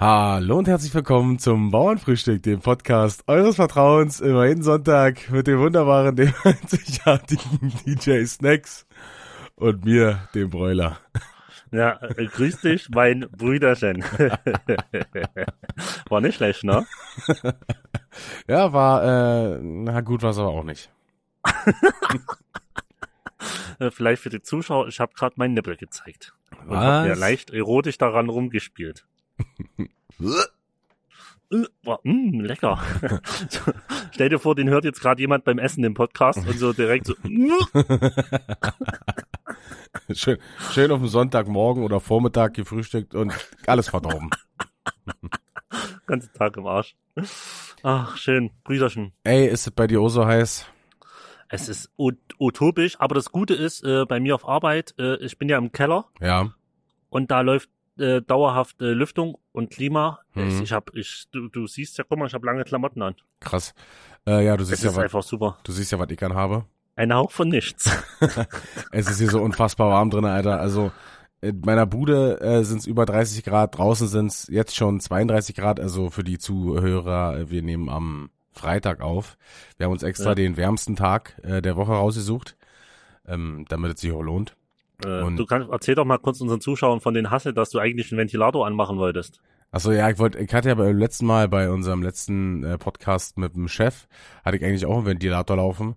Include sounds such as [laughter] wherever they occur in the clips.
Hallo und herzlich willkommen zum Bauernfrühstück, dem Podcast eures Vertrauens, immer jeden Sonntag mit dem wunderbaren, dem [laughs] einzigartigen DJ Snacks und mir, dem Bräuler. Ja, grüß dich, mein Brüderchen. [laughs] war nicht schlecht, ne? ja, war, äh, na gut, war es aber auch nicht. [laughs] Vielleicht für die Zuschauer, ich habe gerade meinen Nippel gezeigt. Und Was? hab mir leicht erotisch daran rumgespielt. Boah, mm, lecker. So, [laughs] Stell dir vor, den hört jetzt gerade jemand beim Essen im Podcast und so direkt so. [laughs] schön, schön auf dem Sonntagmorgen oder Vormittag gefrühstückt und alles verdorben. [laughs] ganzen Tag im Arsch. Ach, schön, Brüderchen. Ey, ist es bei dir auch so heiß? Es ist ut utopisch, aber das Gute ist, äh, bei mir auf Arbeit, äh, ich bin ja im Keller Ja. und da läuft äh, dauerhaft äh, Lüftung und Klima. Mhm. Ich, ich hab, ich, du, du siehst ja, guck mal, ich habe lange Klamotten an. Krass. Äh, ja, du Das siehst ist ja, was, einfach super. du siehst ja, was ich anhabe. Ein Hauch von nichts. [laughs] Es ist hier so unfassbar warm drin, Alter. Also in meiner Bude äh, sind es über 30 Grad, draußen sind es jetzt schon 32 Grad. Also für die Zuhörer, äh, wir nehmen am Freitag auf. Wir haben uns extra Ja. den wärmsten Tag äh, der Woche rausgesucht, ähm, damit es sich auch lohnt. Äh, Und- du kannst, erzähl doch mal kurz unseren Zuschauern von den Hassel, dass du eigentlich einen Ventilator anmachen wolltest. Achso, ja, ich wollte, ich hatte ja beim letzten Mal bei unserem letzten äh, Podcast mit dem Chef, hatte ich eigentlich auch einen Ventilator laufen,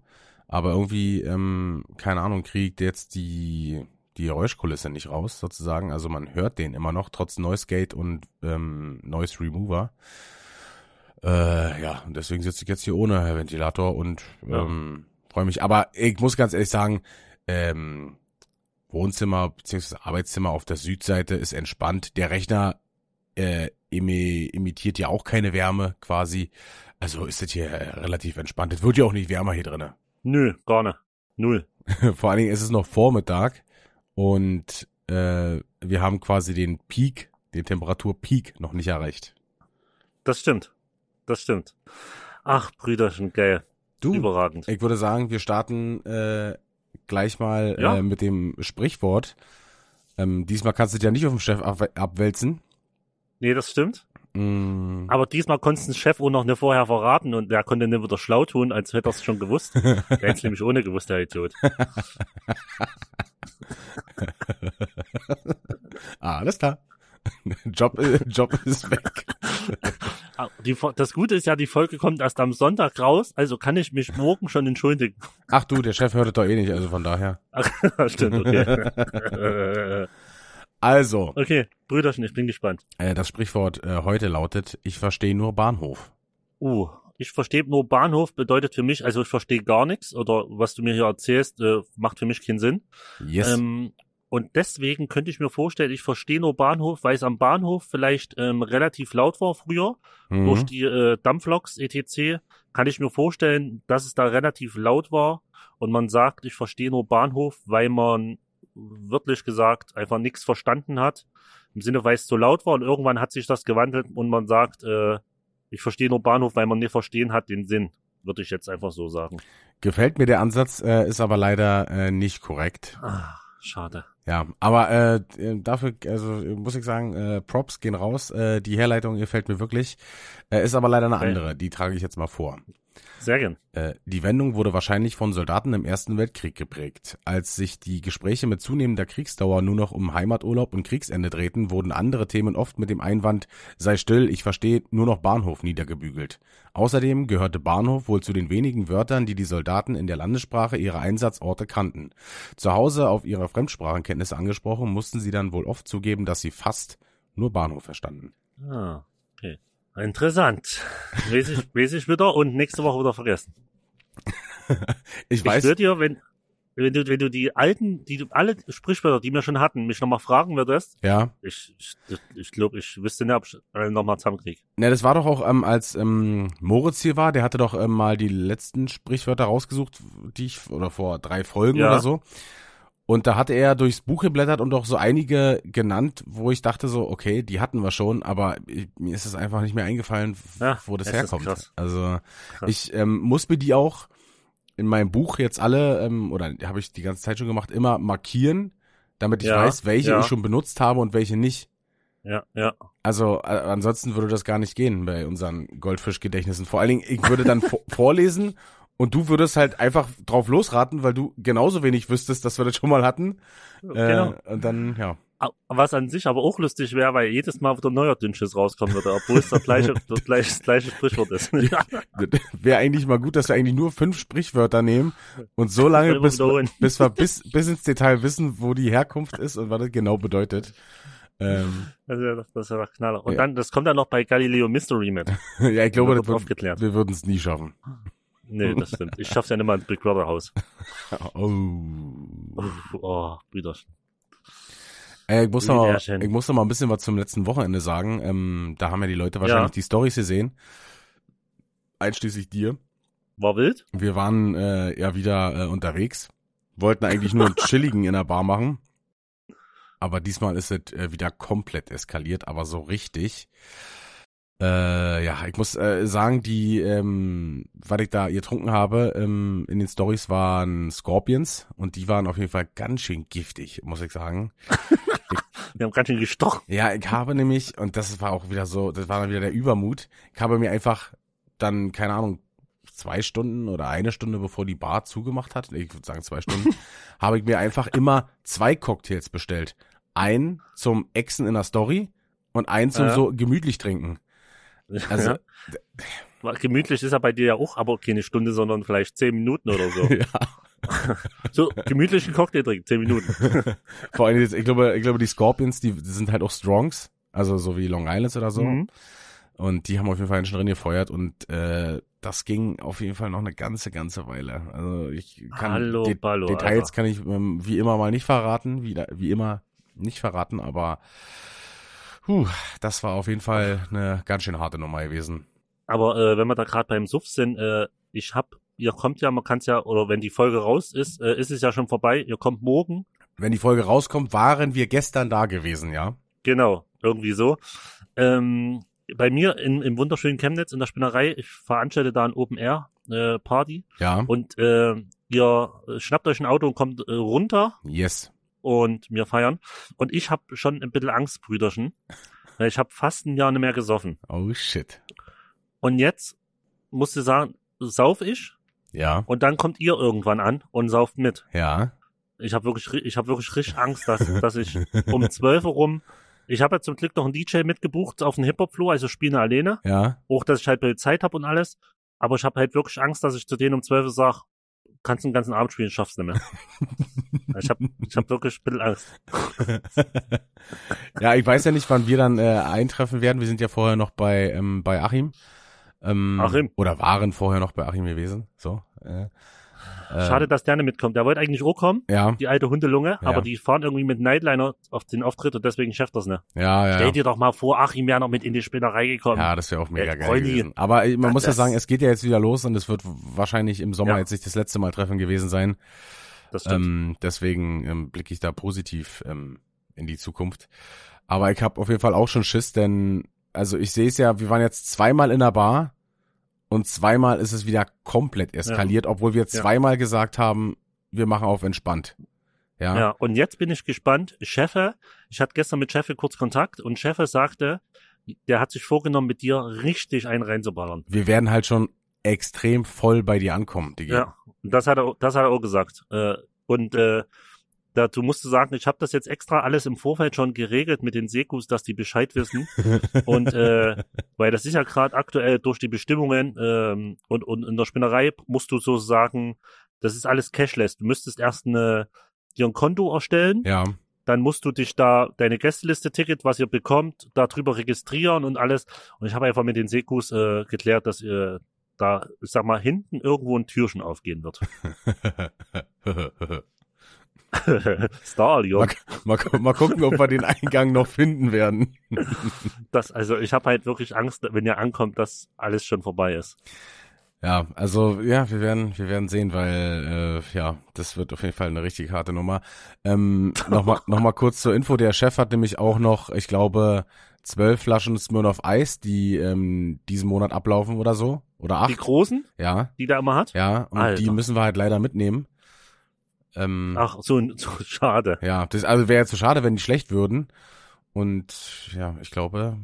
aber irgendwie, ähm, keine Ahnung, kriegt jetzt die die Geräuschkulisse nicht raus, sozusagen. Also man hört den immer noch, trotz Noise Gate und ähm, Noise Remover. Äh, ja, und deswegen sitze ich jetzt hier ohne Ventilator und ähm, freue mich. Aber ich muss ganz ehrlich sagen, ähm, Wohnzimmer bzw. Arbeitszimmer auf der Südseite ist entspannt. Der Rechner äh, imi imitiert ja auch keine Wärme quasi. Also ist das hier äh, relativ entspannt. Es wird ja auch nicht wärmer hier drinne. Nö, gar nicht. Null. [laughs] Vor allen Dingen ist es noch Vormittag und äh, wir haben quasi den Peak, den Temperaturpeak noch nicht erreicht. Das stimmt. Das stimmt. Ach, Brüderchen, geil. Du, Überragend. ich würde sagen, wir starten äh, gleich mal Ja. äh, mit dem Sprichwort. Ähm, diesmal kannst du dich ja nicht auf den Chef ab abwälzen. Nee, das stimmt. Mm, Aber diesmal konntest den Chef auch noch nicht vorher verraten und der konnte nicht wieder schlau tun, als hätte er es schon gewusst. [laughs] Der hätte es nämlich ohne gewusst, der Idiot. [laughs] ah, alles klar. [laughs] Job, äh, Job ist weg. [laughs] Ah, Die, das Gute ist ja, die Folge kommt erst am Sonntag raus, also kann ich mich morgen schon entschuldigen. Ach du, der Chef hört es doch eh nicht, also von daher. Ach, [laughs] stimmt, okay. Also, okay, Brüderchen, ich bin gespannt. äh, das Sprichwort äh, heute lautet, ich verstehe nur Bahnhof. Uh, ich verstehe nur Bahnhof bedeutet für mich, also ich verstehe gar nichts oder was du mir hier erzählst, äh, macht für mich keinen Sinn. Yes. Ähm, und deswegen könnte ich mir vorstellen, ich verstehe nur Bahnhof, weil es am Bahnhof vielleicht ähm, relativ laut war früher. Mhm. Durch die äh, Dampfloks etc. kann ich mir vorstellen, dass es da relativ laut war und man sagt, ich verstehe nur Bahnhof, weil man wörtlich gesagt einfach nichts verstanden hat. Im Sinne, weil es zu laut war und irgendwann hat sich das gewandelt und man sagt, äh, ich verstehe nur Bahnhof, weil man nicht verstehen hat den Sinn. Würde ich jetzt einfach so sagen. Gefällt mir der Ansatz, äh, ist aber leider äh, nicht korrekt. Ah, schade. Ja, aber äh, dafür, also muss ich sagen, äh, Props gehen raus. Äh, die Herleitung gefällt mir wirklich. Äh, ist aber leider eine Okay. andere. Die trage ich jetzt mal vor. Sehr gern. Äh, die Wendung wurde wahrscheinlich von Soldaten im Ersten Weltkrieg geprägt. Als sich die Gespräche mit zunehmender Kriegsdauer nur noch um Heimaturlaub und Kriegsende drehten, wurden andere Themen oft mit dem Einwand sei still, ich verstehe, nur noch Bahnhof niedergebügelt. Außerdem gehörte Bahnhof wohl zu den wenigen Wörtern, die die Soldaten in der Landessprache ihrer Einsatzorte kannten. Zu Hause auf ihre Fremdsprachenkenntnisse angesprochen, mussten sie dann wohl oft zugeben, dass sie fast nur Bahnhof verstanden. Ah, okay. Interessant. Weiß ich, weiß ich wieder und nächste Woche wieder vergessen. [laughs] Ich Ich weiß, würde dir, wenn, wenn du, wenn du die alten, die alle Sprichwörter, die wir schon hatten, mich nochmal fragen würdest, ja, ich, ich, ich glaube, ich wüsste nicht, ob ich alle nochmal zusammenkriege. Ne, das war doch auch, ähm, als ähm, Moritz hier war, der hatte doch ähm, mal die letzten Sprichwörter rausgesucht, die ich, oder vor drei Folgen Ja. oder so. Und da hatte er durchs Buch geblättert und auch so einige genannt, wo ich dachte so, okay, die hatten wir schon, aber ich, mir ist es einfach nicht mehr eingefallen, Ja, wo das herkommt. krass. Also Krass. ich ähm, muss mir die auch in meinem Buch jetzt alle, ähm, oder habe ich die ganze Zeit schon gemacht, immer markieren, damit ich Ja, weiß, welche ja. ich schon benutzt habe und welche nicht. Ja, ja. Also äh, ansonsten würde das gar nicht gehen bei unseren Goldfischgedächtnissen. Vor allen Dingen, ich würde dann vo- [laughs] vorlesen und du würdest halt einfach drauf losraten, weil du genauso wenig wüsstest, dass wir das schon mal hatten. Genau. Äh, und dann, ja. Was an sich aber auch lustig wäre, weil jedes Mal wieder ein neuer Dünnschiss rauskommen würde, obwohl es der gleiche, [laughs] das gleiche, das gleiche Sprichwort ist. [laughs] Wäre eigentlich mal gut, dass wir eigentlich nur fünf Sprichwörter nehmen und so lange, bis, bis wir bis, bis ins Detail wissen, wo die Herkunft ist und was das genau bedeutet. Ähm, Das ja, das ist ja der Knaller. Und Ja. dann, das kommt dann noch bei Galileo Mystery mit. [laughs] ja, ich glaube, das wird, wir würden es nie schaffen. Nee, das stimmt. Ich schaff's ja nicht mal ins Big Brother Haus. [laughs] Oh. Oh, Brüderchen. Äh, ich, muss noch mal, ich muss noch mal ein bisschen was zum letzten Wochenende sagen. Ähm, da haben ja die Leute wahrscheinlich Ja. die Stories gesehen. Einschließlich dir. War wild? Wir waren äh, ja wieder äh, unterwegs. Wollten eigentlich nur einen [laughs] chilligen in der Bar machen. Aber diesmal ist es äh, wieder komplett eskaliert, aber so richtig. Äh, ja, ich muss äh, sagen, die, ähm, was ich da getrunken habe, ähm, in den Stories waren Scorpions und die waren auf jeden Fall ganz schön giftig, muss ich sagen. [laughs] Wir haben ganz schön gestochen. Ja, ich habe nämlich, und das war auch wieder so, das war dann wieder der Übermut, ich habe mir einfach dann, keine Ahnung, zwei Stunden oder eine Stunde bevor die Bar zugemacht hat, ich würde sagen zwei Stunden, [laughs] habe ich mir einfach immer zwei Cocktails bestellt. Einen zum Exen in der Story und einen zum Ja. so gemütlich trinken. [laughs] Also, ja. Gemütlich ist er bei dir ja auch, aber keine Stunde, sondern vielleicht zehn Minuten oder so. [laughs] ja. So, gemütlichen Cocktail trinken, zehn Minuten. [laughs] Vor allem, jetzt, ich glaube, ich glaube, die Scorpions, die sind halt auch Strongs, also so wie Long Islands oder so. Mhm. Und die haben auf jeden Fall schon drin gefeuert und äh, das ging auf jeden Fall noch eine ganze, ganze Weile. Also ich kann Hallo, De Ballo, Details Alter. kann ich ähm, wie immer mal nicht verraten, wie, wie immer nicht verraten, aber puh, das war auf jeden Fall eine ganz schön harte Nummer gewesen. Aber äh, wenn wir da gerade beim Suff sind, äh, ich hab, ihr kommt ja, man kann's ja, oder wenn die Folge raus ist, äh, ist es ja schon vorbei. Ihr kommt morgen, Wenn die Folge rauskommt, waren wir gestern da gewesen, ja? genau, irgendwie so. Ähm, bei mir in, im wunderschönen Chemnitz in der Spinnerei, ich veranstalte da ein Open Air äh, Party Ja. und äh, ihr schnappt euch ein Auto und kommt äh, runter Yes. Und wir feiern. Und ich habe schon ein bisschen Angst, Brüderchen. weil Ich habe fast ein Jahr nicht mehr gesoffen. Oh shit. Und jetzt musst du sagen, sauf ich Ja. und dann kommt ihr irgendwann an und sauft mit. Ja. Ich habe wirklich, ich habe wirklich richtig Angst, dass, [laughs] dass ich um 12 Uhr rum, ich habe ja zum Glück noch einen DJ mitgebucht auf den Hip-Hop-Floor, also spiele alleine. Ja. Auch, dass ich halt Zeit habe und alles. Aber ich habe halt wirklich Angst, dass ich zu denen um 12 Uhr sag, kannst den ganzen Abend spielen, schaffst nicht mehr. [laughs] ich habe ich hab wirklich ein bisschen Angst. ja, ich weiß ja nicht, wann wir dann äh, eintreffen werden. Wir sind ja vorher noch bei, ähm, bei Achim. Ähm, Achim. Oder waren vorher noch bei Achim gewesen. So. Äh, Schade, dass der nicht mitkommt. Der wollte eigentlich auch kommen, Ja, die alte Hundelunge, Ja. aber die fahren irgendwie mit Nightliner auf den Auftritt und deswegen schafft das nicht. ja, ja. Stell dir doch mal vor, Achim wäre noch mit in die Spinnerei gekommen. Ja, das wäre auch mega Äh, geil Freunde, gewesen. Aber äh, man das- muss ja sagen, es geht ja jetzt wieder los und es wird wahrscheinlich im Sommer Ja. jetzt nicht das letzte Mal Treffen gewesen sein. das stimmt. Ähm, deswegen ähm, blicke ich da positiv ähm, in die Zukunft. Aber ich habe auf jeden Fall auch schon Schiss, denn also ich sehe es ja, wir waren jetzt zweimal in der Bar und zweimal ist es wieder komplett eskaliert, obwohl wir Ja. zweimal gesagt haben, wir machen auf entspannt. Ja, Ja, und jetzt bin ich gespannt. Chefe, ich hatte gestern mit Chefe kurz Kontakt und Chefe sagte, der hat sich vorgenommen, mit dir richtig einen reinzuballern. wir werden halt schon extrem voll bei dir ankommen, Digi. Ja, das hat er, das hat er auch gesagt. Äh, und äh, dazu musst du sagen, ich habe das jetzt extra alles im Vorfeld schon geregelt mit den Sekus, dass die Bescheid wissen. [laughs] und äh, weil das ist ja gerade aktuell durch die Bestimmungen ähm, und, und in der Spinnerei musst du so sagen, das ist alles cashless. Du müsstest erst eine, dir ein Konto erstellen. Ja, dann musst du dich da deine Gästeliste-Ticket, was ihr bekommt, darüber registrieren und alles. Und ich habe einfach mit den Sekus äh, geklärt, dass ihr da, ich sag mal, hinten irgendwo ein Türchen aufgehen wird. [laughs] [laughs] Star, Leon. mal, gu- mal gucken, ob wir den Eingang noch finden werden. Das, also ich habe halt wirklich Angst, wenn ihr ankommt, dass alles schon vorbei ist. Ja, also ja, wir werden, wir werden sehen, weil äh, ja, das wird auf jeden Fall eine richtig harte Nummer. Ähm, [laughs] Nochmal noch mal kurz zur Info, der Chef hat nämlich auch noch, ich glaube, zwölf Flaschen Smirnoff Eis, die ähm, diesen Monat ablaufen oder so. Oder Die acht. großen, Ja, die da immer hat? ja, und Alter. die müssen wir halt leider mitnehmen. Ähm, Ach, so, [laughs] so schade. Ja, das also wäre jetzt so schade, wenn die schlecht würden. Und ja, ich glaube,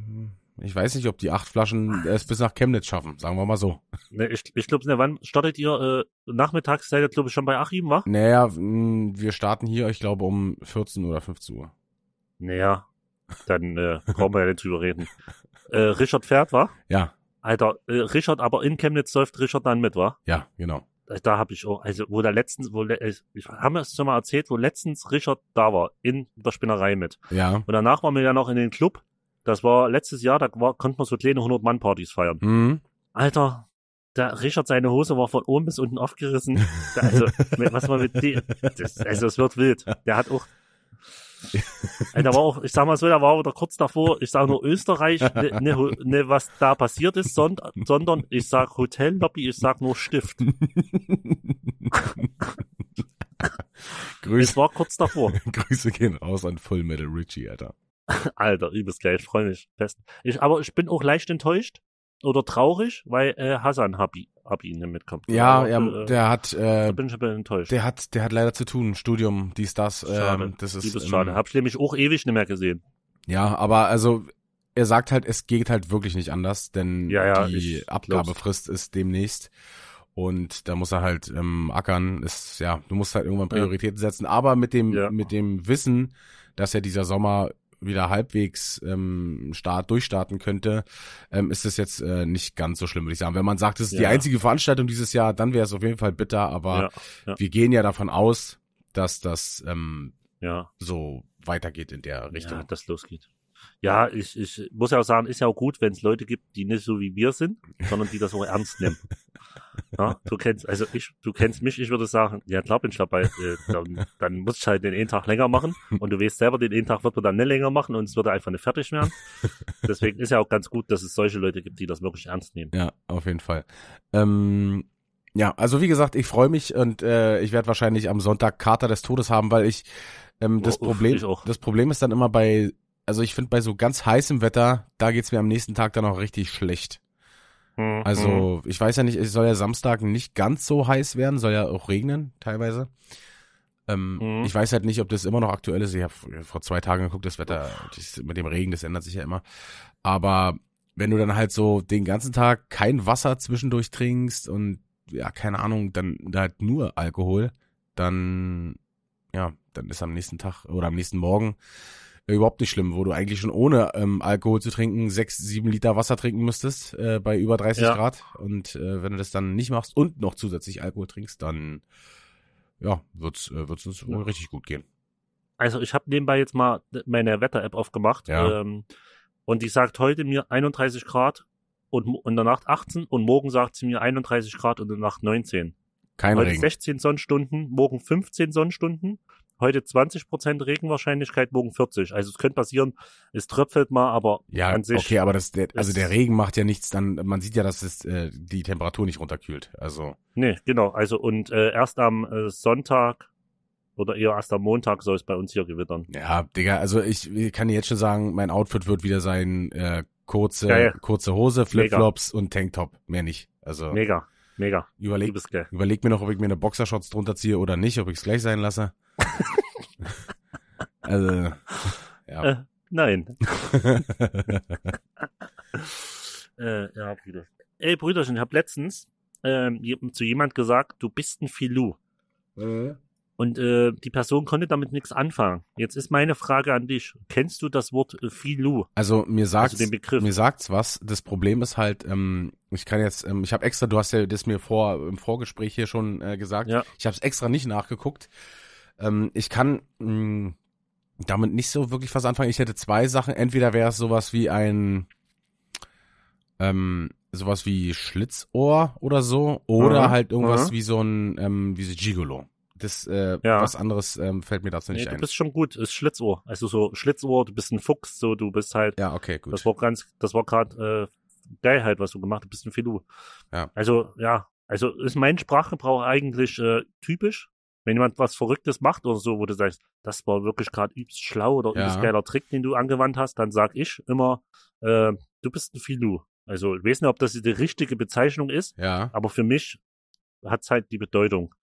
ich weiß nicht, ob die acht Flaschen es bis nach Chemnitz schaffen, sagen wir mal so. Ne, ich ich glaube, ne, wann startet ihr? Äh, nachmittags seid ihr, glaube ich, schon bei Achim, wa? Naja, mh, wir starten hier, ich glaube, um 14 oder 15 Uhr. Naja, dann äh, brauchen wir ja nicht drüber reden. Äh, Richard fährt, wa? Ja, Alter, äh, Richard, aber in Chemnitz läuft Richard dann mit, wa? ja, genau. Da habe ich auch, also wo der letztens, wo ich haben wir es schon mal erzählt, wo letztens Richard da war, in der Spinnerei mit. Ja. Und danach waren wir ja noch in den Club. Das war letztes Jahr, da war, konnten wir so kleine 100-Mann-Partys feiern. Mhm. Alter, der Richard, seine Hose war von oben bis unten aufgerissen. Da, [laughs] also, was man mit dem, das, also es wird wild. Der hat auch, Alter, war auch, ich sag mal so, der war wieder kurz davor, ich sag nur Österreich, ne, ne, ne, was da passiert ist, sondern, sondern ich sag Hotellobby, ich sag nur Stift. Grüße, Es war kurz davor. [laughs] Grüße gehen raus an Full Metal Richie, Alter. Alter, übelst geil, ich freue mich fest. Ich, aber ich bin auch leicht enttäuscht oder traurig, weil äh, Hassan hab, i- hab ihn nicht mitkommen. Ja, Aber, ja äh, der hat, da äh, bin ich ein bisschen enttäuscht. der hat, der hat leider zu tun. Studium, dies, das. Schade. Ähm, das ist, Übelst ähm, schade. Hab ich nämlich auch ewig nicht mehr gesehen. Ja, aber also er sagt halt, es geht halt wirklich nicht anders, denn Ja, ja, die Abgabefrist ist demnächst und da muss er halt ähm, ackern. Ist ja, du musst halt irgendwann Ja. Prioritäten setzen, aber mit dem Ja. mit dem Wissen, dass er dieser Sommer wieder halbwegs ähm, Start durchstarten könnte, ähm, ist es jetzt äh, nicht ganz so schlimm, würde ich sagen. Wenn man sagt, es ist die Ja. einzige Veranstaltung dieses Jahr, dann wäre es auf jeden Fall bitter, aber Ja, ja. wir gehen ja davon aus, dass das ähm, Ja, so weitergeht in der ja, Richtung. dass losgeht. Ja, ich, ich muss ja auch sagen, ist ja auch gut, wenn es Leute gibt, die nicht so wie wir sind, sondern die das auch ernst nehmen. [laughs] Ja, du kennst, also ich, du kennst mich, ich würde sagen, ja klar bin ich dabei, äh, dann, dann muss ich halt den einen Tag länger machen und du weißt selber, den einen Tag wird man dann nicht länger machen und es wird einfach nicht fertig werden. Deswegen ist ja auch ganz gut, dass es solche Leute gibt, die das wirklich ernst nehmen. Ja, auf jeden Fall. Ähm, ja, also wie gesagt, ich freue mich und äh, ich werde wahrscheinlich am Sonntag Kater des Todes haben, weil ich ähm, das Oh, uff, Problem, ich auch. das Problem ist dann immer bei, also ich finde bei so ganz heißem Wetter, da geht's mir am nächsten Tag dann auch richtig schlecht. Mhm. Also ich weiß ja nicht, es soll ja Samstag nicht ganz so heiß werden, soll ja auch regnen teilweise. Ähm, Mhm. Ich weiß halt nicht, ob das immer noch aktuell ist. Ich habe vor zwei Tagen geguckt, das Wetter das, mit dem Regen, das ändert sich ja immer. Aber wenn du dann halt so den ganzen Tag kein Wasser zwischendurch trinkst und ja, keine Ahnung, dann halt nur Alkohol, dann ja, dann ist am nächsten Tag oder am nächsten Morgen überhaupt nicht schlimm, wo du eigentlich schon ohne ähm, Alkohol zu trinken sechs, sieben Liter Wasser trinken müsstest äh, bei über 30 Ja. Grad. Und äh, wenn du das dann nicht machst und noch zusätzlich Alkohol trinkst, dann ja, wird's, äh, wird's uns wohl richtig gut gehen. Also ich habe nebenbei jetzt mal meine Wetter-App aufgemacht Ja. ähm, und die sagt heute mir 31 Grad und in der Nacht 18 und morgen sagt sie mir 31 Grad und in der Nacht 19. Kein heute Regen. 16 Sonnenstunden, morgen 15 Sonnenstunden, heute 20% Regenwahrscheinlichkeit, morgen 40. Also es könnte passieren, es tröpfelt mal, aber Ja, an sich, okay, aber das, der, also der Regen macht ja nichts, dann, man sieht ja, dass es äh, die Temperatur nicht runterkühlt. Also, nee, genau. Also und äh, erst am äh, Sonntag oder eher erst am Montag soll es bei uns hier gewittern. ja, Digga, also ich, ich kann dir jetzt schon sagen, mein Outfit wird wieder sein, äh, kurze, Geil. kurze Hose, Flipflops und Tanktop. Mehr nicht. Also Mega, mega. überleg, überleg mir noch, ob ich mir eine Boxershorts drunter ziehe oder nicht, ob ich es gleich sein lasse. [laughs] also, ja. Äh, nein. [laughs] Äh, ja, Brüder. Ey, Brüderchen, ich habe letztens ähm, je- zu jemand gesagt, du bist ein Filou. Und äh, die Person konnte damit nichts anfangen. Jetzt ist meine Frage an dich. Kennst du das Wort äh, Filou? Also mir sagt's, Also den Begriff. mir sagt's was. Das Problem ist halt, ähm, ich kann jetzt, ähm, ich habe extra, du hast ja das mir vor im Vorgespräch hier schon äh, gesagt. Ja. Ich habe es extra nicht nachgeguckt. Ähm, ich kann mh, damit nicht so wirklich was anfangen. Ich hätte zwei Sachen. Entweder wäre es sowas wie ein, ähm, sowas wie Schlitzohr oder so, oder Mhm. halt irgendwas Mhm. wie so ein, ähm, wie so Gigolo. Das, äh, Ja. was anderes ähm, fällt mir dazu Nee, nicht du ein. bist schon gut. Ist Schlitzohr. Also so Schlitzohr, du bist ein Fuchs, so du bist halt. Ja, okay, gut. Das war ganz, das war gerade äh, geil halt, was du gemacht hast. Du bist ein Filou. Ja. Also ja, also ist mein Sprachgebrauch eigentlich äh, typisch. Wenn jemand was Verrücktes macht oder so, wo du sagst, das war wirklich gerade übelst schlau oder Ja. übelst geiler Trick, den du angewandt hast, dann sag ich immer, äh, du bist ein Filou. Also ich weiß nicht, ob das die richtige Bezeichnung ist, ja. aber für mich hat's halt die Bedeutung.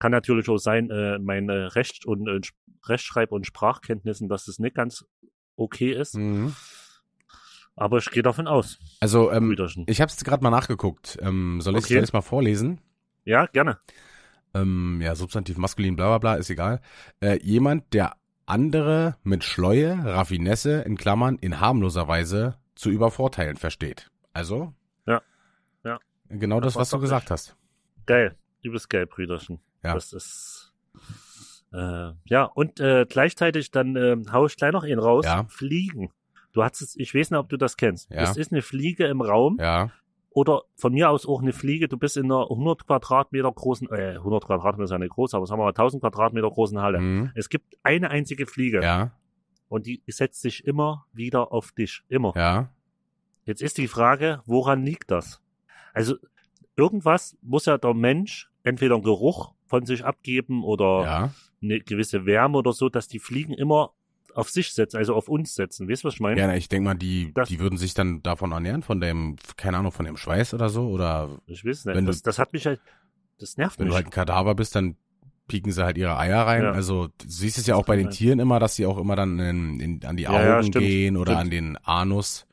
Kann natürlich auch sein, äh, meine Recht- und äh, Rechtschreib- und Sprachkenntnissen, dass es nicht ganz okay ist. Mhm. Aber ich gehe davon aus. Also, ähm, ich habe es gerade mal nachgeguckt. Ähm, soll ich Okay. soll ich's mal vorlesen? Ja, gerne. Ähm, ja, Substantiv maskulin, bla bla bla, ist egal. Äh, jemand, der andere mit Schleue, Raffinesse, in Klammern, in harmloser Weise zu übervorteilen versteht. Also? Ja. Ja. Genau das, Das was du gesagt hast. Geil. Übelst geil, Brüderchen. Ja. Das ist. Äh, ja, und äh, gleichzeitig dann äh, hau ich gleich noch einen raus. Ja. Fliegen. Du hast es, ich weiß nicht, ob du das kennst. Ja. Es ist eine Fliege im Raum Ja, oder von mir aus auch eine Fliege. Du bist in einer 100 Quadratmeter großen, äh, 100 Quadratmeter ist ja nicht groß, aber sagen wir mal 1000 Quadratmeter großen Halle. mhm. Es gibt eine einzige Fliege ja, und die setzt sich immer wieder auf dich. Immer. ja, Jetzt ist die Frage, woran liegt das? Also irgendwas muss ja der Mensch entweder einen Geruch von sich abgeben oder ja. eine gewisse Wärme oder so, dass die Fliegen immer auf sich setzen, also auf uns setzen. Weißt du, was ich meine? Ja, ich denke mal, die, Das- die würden sich dann davon ernähren, von dem, keine Ahnung, von dem Schweiß oder so. Oder Ich weiß nicht. Wenn du- das, das hat mich halt, das nervt wenn mich. du halt ein Kadaver bist, dann pieken sie halt ihre Eier rein. Ja. Also du siehst es ja Das auch bei den. Tieren immer, dass sie auch immer dann in, in, an die Ja, Augen ja, stimmt, gehen oder stimmt. an den Anus.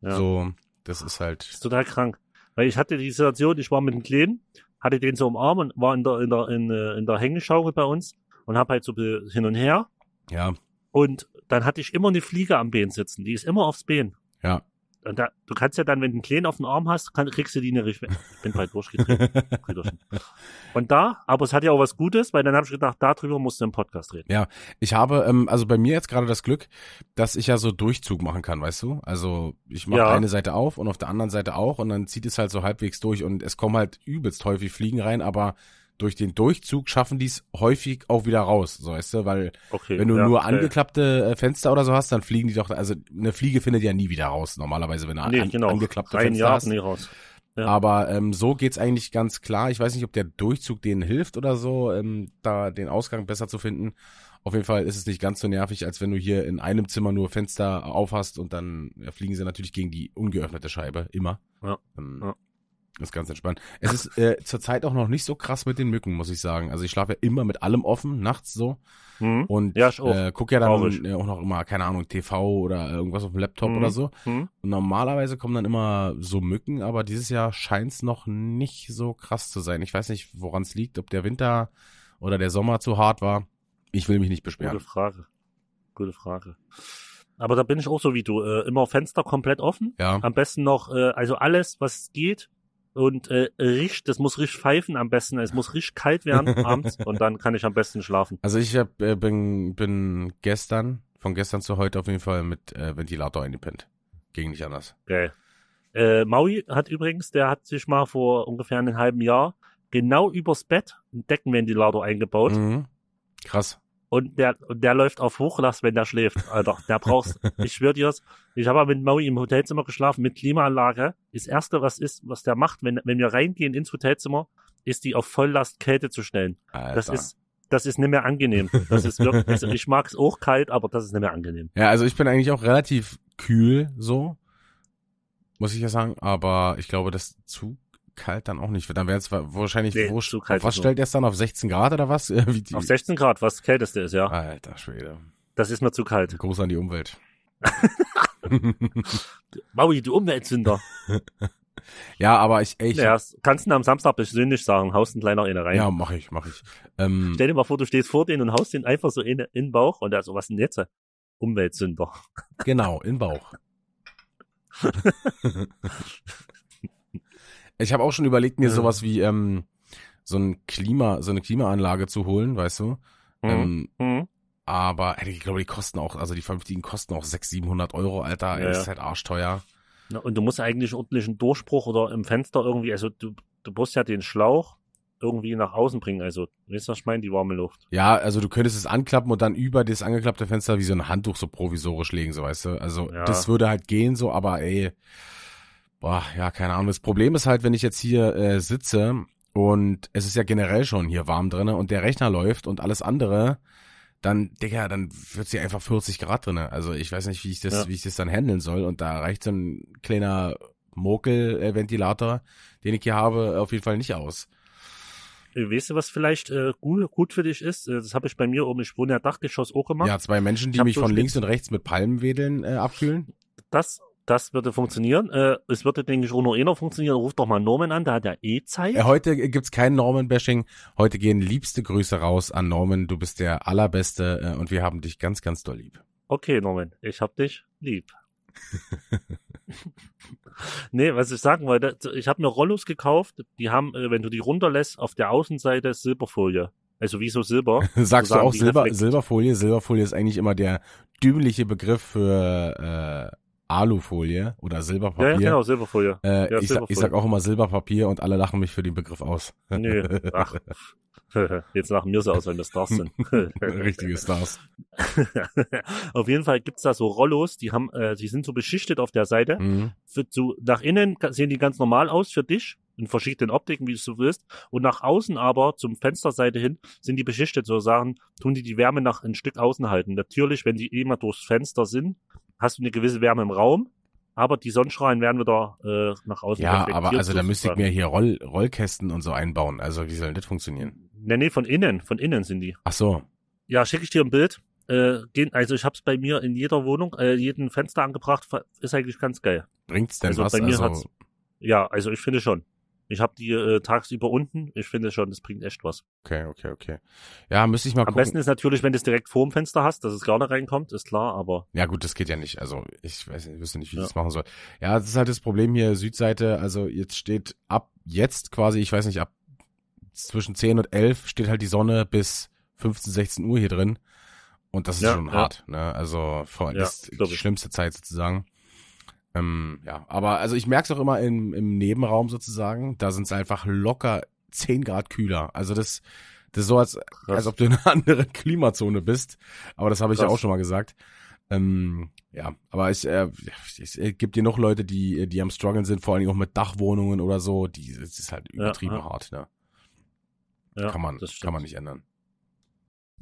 Ja. So, das ist halt. Das ist total krank. Weil ich hatte die Situation, ich war mit dem Kleinen, hatte den so im Arm und war in der, in der, in, äh, in der Hängeschaukel bei uns und hab halt so hin und her. Ja, Und dann hatte ich immer eine Fliege am Bein sitzen. Die ist immer aufs Bein. ja. Und da, du kannst ja dann, wenn du einen Kleinen auf den Arm hast, kann, kriegst du die nicht weg. Ich bin bald [laughs] durchgedreht. Brüderchen. Und da, aber es hat ja auch was Gutes, weil dann habe ich gedacht, darüber musst du im Podcast reden. Ich habe, ähm, also bei mir jetzt gerade das Glück, dass ich ja so Durchzug machen kann, weißt du? Also ich mache Ja. eine Seite auf und auf der anderen Seite auch und dann zieht es halt so halbwegs durch und es kommen halt übelst häufig Fliegen rein, aber durch den Durchzug schaffen die es häufig auch wieder raus, so weißt du, weil Okay. wenn du ja, nur okay. angeklappte äh, Fenster oder so hast, dann fliegen die doch, also eine Fliege findet ja nie wieder raus, normalerweise, wenn du Nee, an, genau. angeklappte Ein Fenster Jahr, hast. nee, raus. Ja. Aber ähm, so geht's eigentlich ganz klar. Ich weiß nicht, ob der Durchzug denen hilft oder so, ähm, da den Ausgang besser zu finden. Auf jeden Fall ist es nicht ganz so nervig, als wenn du hier in einem Zimmer nur Fenster aufhast und dann fliegen sie natürlich gegen die ungeöffnete Scheibe, immer. Ja. Ähm, Ja. Ist ganz entspannt. Es ist äh, zurzeit auch noch nicht so krass mit den Mücken, muss ich sagen. Also ich schlafe ja immer mit allem offen, nachts so. Hm? Und Ja, äh, guck ja dann Traurig. auch noch immer, keine Ahnung, TV oder irgendwas auf dem Laptop Mhm. oder so. Hm? Und normalerweise kommen dann immer so Mücken, aber dieses Jahr scheint es noch nicht so krass zu sein. Ich weiß nicht, woran es liegt, ob der Winter oder der Sommer zu hart war. Ich will mich nicht beschweren. Gute Frage. Gute Frage. Aber da bin ich auch so wie du. Äh, immer Fenster komplett offen. Ja, Am besten noch, äh, also alles, was geht. Und äh, riecht, das muss richtig pfeifen am besten. Es muss richtig kalt werden [laughs] abends und dann kann ich am besten schlafen. also ich hab, äh, bin, bin gestern, von gestern zu heute auf jeden Fall mit äh, Ventilator eingepennt. Ging nicht anders. Geil. Äh, Maui hat übrigens, der hat sich mal vor ungefähr einem halben Jahr genau übers Bett einen Deckenventilator eingebaut. Mhm. Krass. Und der, und der läuft auf Hochlast, wenn der schläft. Alter, der brauchst, ich schwör dir's. Ich habe mit Maui im Hotelzimmer geschlafen mit Klimaanlage. Das erste, was ist, was der macht, wenn, wenn wir reingehen ins Hotelzimmer, ist die auf Volllast Kälte zu stellen. Alter. Das ist, das ist nicht mehr angenehm. Das ist wirklich, also ich mag es auch kalt, aber das ist nicht mehr angenehm. Ja, also ich bin eigentlich auch relativ kühl so, muss ich ja sagen, aber ich glaube, das zu kalt dann auch nicht. Dann wäre es wahrscheinlich, Nee, wo, zu kalt was stellt er es dann auf 16 Grad oder was? [laughs] Die, Auf 16 Grad, was das kälteste ist, ja. Alter Schwede. Das ist mir zu kalt. Gruß an die Umwelt. [laughs] Maui, du Umweltsünder. [laughs] ja, aber ich, ich Ja, kannst du am Samstag persönlich sagen, haust ein kleiner eine rein. ja, mach ich, mach ich. Ähm, Stell dir mal vor, du stehst vor denen und haust den einfach so in, in den Bauch und der so, was denn jetzt? Umweltsünder. genau, in Bauch. Ich habe auch schon überlegt, mir Ja. sowas wie ähm, so ein Klima, so eine Klimaanlage zu holen, weißt du? Ähm, Mhm. aber ey, ich glaube, die kosten auch, also die vernünftigen kosten auch 600, 700 Euro, Alter. Ja, ist halt arschteuer. Ja, und du musst eigentlich ordentlichen Durchbruch oder im Fenster irgendwie, also du, du musst ja den Schlauch irgendwie nach außen bringen. Also, weißt du, was ich meine? Die warme Luft. Ja, also du könntest es anklappen und dann über das angeklappte Fenster wie so ein Handtuch so provisorisch legen, so weißt du. Also Ja. das würde halt gehen, so, aber ey, boah, ja, keine Ahnung. Das Problem ist halt, wenn ich jetzt hier äh, sitze und es ist ja generell schon hier warm drinne und der Rechner läuft und alles andere, dann, Digga, dann wird's hier einfach 40 Grad drinne. Also ich weiß nicht, wie ich das, Ja. wie ich das dann handeln soll. Und da reicht so ein kleiner Mokel-Ventilator, den ich hier habe, auf jeden Fall nicht aus. äh, weißt du, was vielleicht äh, gut, gut für dich ist? Äh, das habe ich bei mir oben, ich wohne ja Dachgeschoss auch gemacht. Ja, zwei Menschen, die mich von links und rechts mit Palmenwedeln äh, abkühlen. Das, das würde funktionieren. Äh, es würde, denke ich, auch nur einer funktionieren. Ruf doch mal Norman an, der hat ja eh Zeit. Äh, heute gibt's kein Norman-Bashing. Heute gehen liebste Grüße raus an Norman. Du bist der allerbeste äh, und wir haben dich ganz, ganz doll lieb. Okay, Norman, ich hab dich lieb. [laughs] nee, was ich sagen wollte, ich habe mir Rollos gekauft, die haben, äh, wenn du die runterlässt, auf der Außenseite Silberfolie. Also wie so Silber. [laughs] Sagst du auch Silber, Silberfolie? Silberfolie ist eigentlich immer der dümmliche Begriff für äh, Alufolie oder Silberpapier. ja, genau, Silberfolie. Äh, Ja, ich, sag, ich Silberfolie. sag auch immer Silberpapier und alle lachen mich für den Begriff aus. Nee, ach. [laughs] Jetzt lachen mir so aus, wenn wir Stars sind. [laughs] Richtige Stars. [laughs] Auf jeden Fall gibt's da so Rollos, die haben, äh, die sind so beschichtet auf der Seite. Mhm. Für, so, nach innen sehen die ganz normal aus für dich, in verschiedenen Optiken, wie du so willst. Und nach außen aber, zum Fensterseite hin, sind die beschichtet, so sagen, tun die die Wärme nach ein Stück außen halten. Natürlich, wenn die mal durchs Fenster sind, hast du eine gewisse Wärme im Raum, aber die Sonnenstrahlen werden wieder äh, nach außen Ja, aber also da müsste ich mir hier Roll, Rollkästen und so einbauen. Also wie soll denn das funktionieren? Nee, nee, von innen, von innen sind die. Ach so. Ja, schicke ich dir ein Bild. Äh, also ich habe es bei mir in jeder Wohnung, äh, jeden Fenster angebracht, ist eigentlich ganz geil. Bringt's denn Also was? bei mir also, hat's- Ja, also ich finde schon. Ich habe die äh, tagsüber unten. Ich finde schon, das bringt echt was. okay, okay, okay. Ja, müsste ich mal Am gucken. besten ist natürlich, wenn du es direkt vor dem Fenster hast, dass es gar nicht reinkommt, ist klar, aber Ja gut, das geht ja nicht. Also ich weiß nicht, ich wüsste nicht, wie ich Ja. das machen soll. Ja, das ist halt das Problem hier, Südseite, also jetzt steht ab jetzt quasi, ich weiß nicht, ab zwischen 10 und 11 steht halt die Sonne bis 15, 16 Uhr hier drin. Und das ist Ja, schon ja. hart, ne? Also vor das ist die ich. schlimmste Zeit sozusagen. Ähm, ja, aber also ich merke es auch immer im, im Nebenraum sozusagen, da sind es einfach locker 10 Grad kühler. Also das, das ist so, als, krass. als ob du in einer [laughs] anderen Klimazone bist. Aber das habe ich ja auch schon mal gesagt. Ähm, ja, aber ich, äh, es gibt hier noch Leute, die, die am struggeln sind, vor allem auch mit Dachwohnungen oder so. Die, es ist halt Ja, übertrieben ja. hart, ne? ja, kann man, das stimmt. kann man nicht ändern.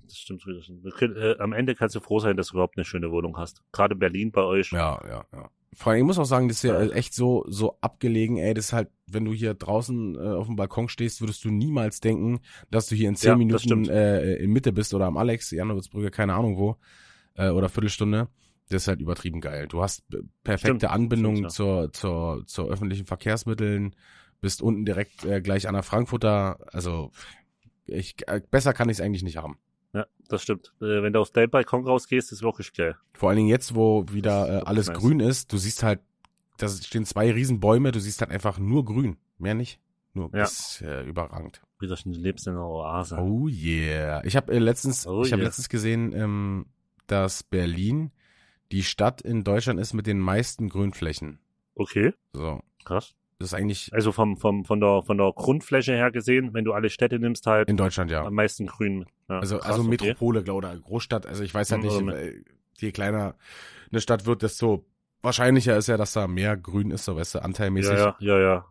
Das stimmt. Wir können, äh, am Ende kannst du froh sein, dass du überhaupt eine schöne Wohnung hast. Gerade in Berlin bei euch. Ja, ja, ja. Vor allem, ich muss auch sagen, das ist ja echt so, so abgelegen, ey, das ist halt, wenn du hier draußen äh, auf dem Balkon stehst, würdest du niemals denken, dass du hier in zehn Ja, Minuten äh, in Mitte bist oder am Alex, Janowitzbrücke, keine Ahnung wo, äh, oder Viertelstunde. Das ist halt übertrieben geil. Du hast perfekte Stimmt, Anbindung stimmt, ja. zur, zur, zur öffentlichen Verkehrsmitteln, bist unten direkt äh, gleich an der Frankfurter, also ich, äh, besser kann ich es eigentlich nicht haben. Ja, das stimmt. Äh, wenn du auf deinen Balkon rausgehst, ist wirklich geil. Vor allen Dingen jetzt, wo wieder äh, alles nice. grün ist, du siehst halt, da stehen zwei riesen Bäume, du siehst halt einfach nur grün, mehr nicht. Nur Ja. ist äh, überragend. Wieder du lebst in einer Oase. Oh yeah. Ich habe äh, letztens, Oh ich habe yeah. letztens gesehen, ähm, dass Berlin die Stadt in Deutschland ist mit den meisten Grünflächen. Okay, So, krass. Das ist eigentlich Also vom, vom, von der, von der Grundfläche her gesehen, wenn du alle Städte nimmst, halt in Deutschland ja. am meisten grün. Ja, Also, krass, also okay. Metropole, glaube oder Großstadt. Also ich weiß halt nicht, Ähm, äh, je kleiner eine Stadt wird, desto wahrscheinlicher ist ja, dass da mehr Grün ist, so weißt du, anteilmäßig. Ja, ja, ja, ja.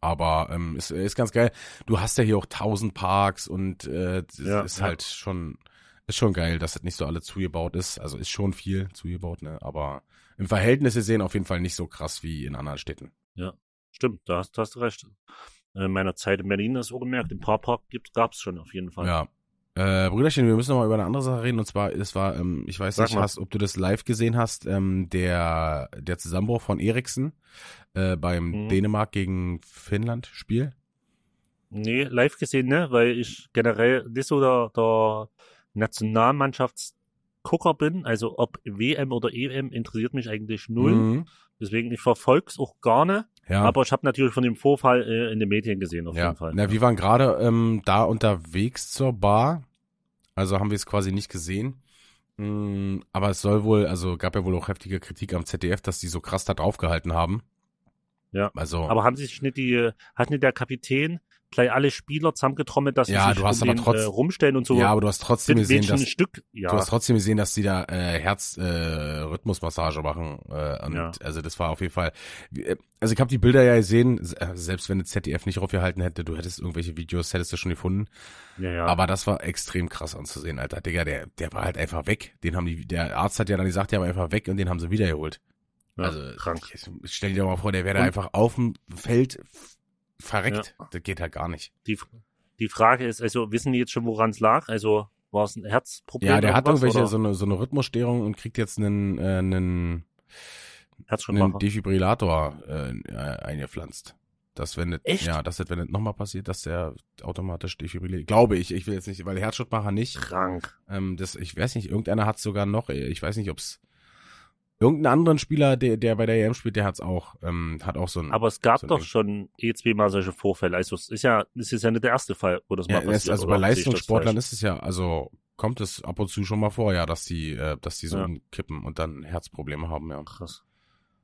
Aber ähm, ist, ist ganz geil. Du hast ja hier auch tausend Parks und äh, Ja, ist ja. halt schon ist schon geil, dass das nicht so alle zugebaut ist. Also ist schon viel zugebaut, ne? Aber im Verhältnis gesehen auf jeden Fall nicht so krass wie in anderen Städten. Stimmt, da hast, da hast du recht. Äh, In meiner Zeit in Berlin ist auch gemerkt, im Park gibt, gab's schon auf jeden Fall. Ja. Äh, Brüderchen, wir müssen noch mal über eine andere Sache reden. Und zwar, es war, ähm, ich weiß Sag nicht, hast, ob du das live gesehen hast, ähm, der, der Zusammenbruch von Eriksen äh, beim Mhm. Dänemark gegen Finnland Spiel. Nee, live gesehen, ne? Weil ich generell nicht so der, der Nationalmannschaftsgucker bin. Also ob WM oder EM interessiert mich eigentlich null. Mhm. Deswegen, ich verfolg's auch gar nicht. Ja. Aber ich habe natürlich von dem Vorfall äh, in den Medien gesehen, auf ja. jeden Fall. Na, wir waren gerade ähm, da unterwegs zur Bar. Also haben wir es quasi nicht gesehen. Mm, aber es soll wohl, also gab ja wohl auch heftige Kritik am ZDF, dass die so krass da draufgehalten haben. Ja. Also, Aber haben sich nicht die, hat nicht der Kapitän gleich alle Spieler zusammengetrommelt, dass sie Ja, sich du hast um aber den, trotz- äh, rumstellen und so ja, aber du hast trotzdem gesehen, dass Stück, ja, Du hast trotzdem gesehen, dass die da äh, Herz-Rhythmusmassage machen. Äh, und Ja. also das war auf jeden Fall. äh, Also ich habe die Bilder ja gesehen, äh, selbst wenn das ZDF nicht aufgehalten hätte, du hättest irgendwelche Videos, hättest du schon gefunden. ja, ja. Aber das war extrem krass anzusehen, Alter. Digga, der, der war halt einfach weg. Den haben die, der Arzt hat ja dann gesagt, der war einfach weg und den haben sie wiedergeholt. ja, also krank. ich- stell dir doch mal vor, der wäre da einfach auf dem Feld verreckt. Ja. Das geht halt gar nicht. Die, die Frage ist, also wissen die jetzt schon, woran es lag? Also war es ein Herzproblem? Ja, der hat irgendwelche oder? so eine, so eine Rhythmusstörung und kriegt jetzt einen, äh, einen, einen. Defibrillator äh, eingepflanzt. Das wenn das, Echt? ja, das wenn das nochmal passiert, dass der automatisch defibrilliert. Glaube ich, ich will jetzt nicht, weil Herzschrittmacher nicht. Krank. Ähm, das, ich weiß nicht, irgendeiner hat sogar noch, ich weiß nicht, ob's irgendeinen anderen Spieler, der, der bei der EM spielt, der hat's auch, ähm, hat auch so ein. Aber es gab so doch Ding. schon eh zweimal solche Vorfälle. Also es ist ja, es ist ja nicht der erste Fall, wo das ja, mal passiert. also bei Leistungssportlern ist es ja, also kommt es ab und zu schon mal vor, ja, dass die, äh, dass die so Ja. kippen und dann Herzprobleme haben, ja. Krass.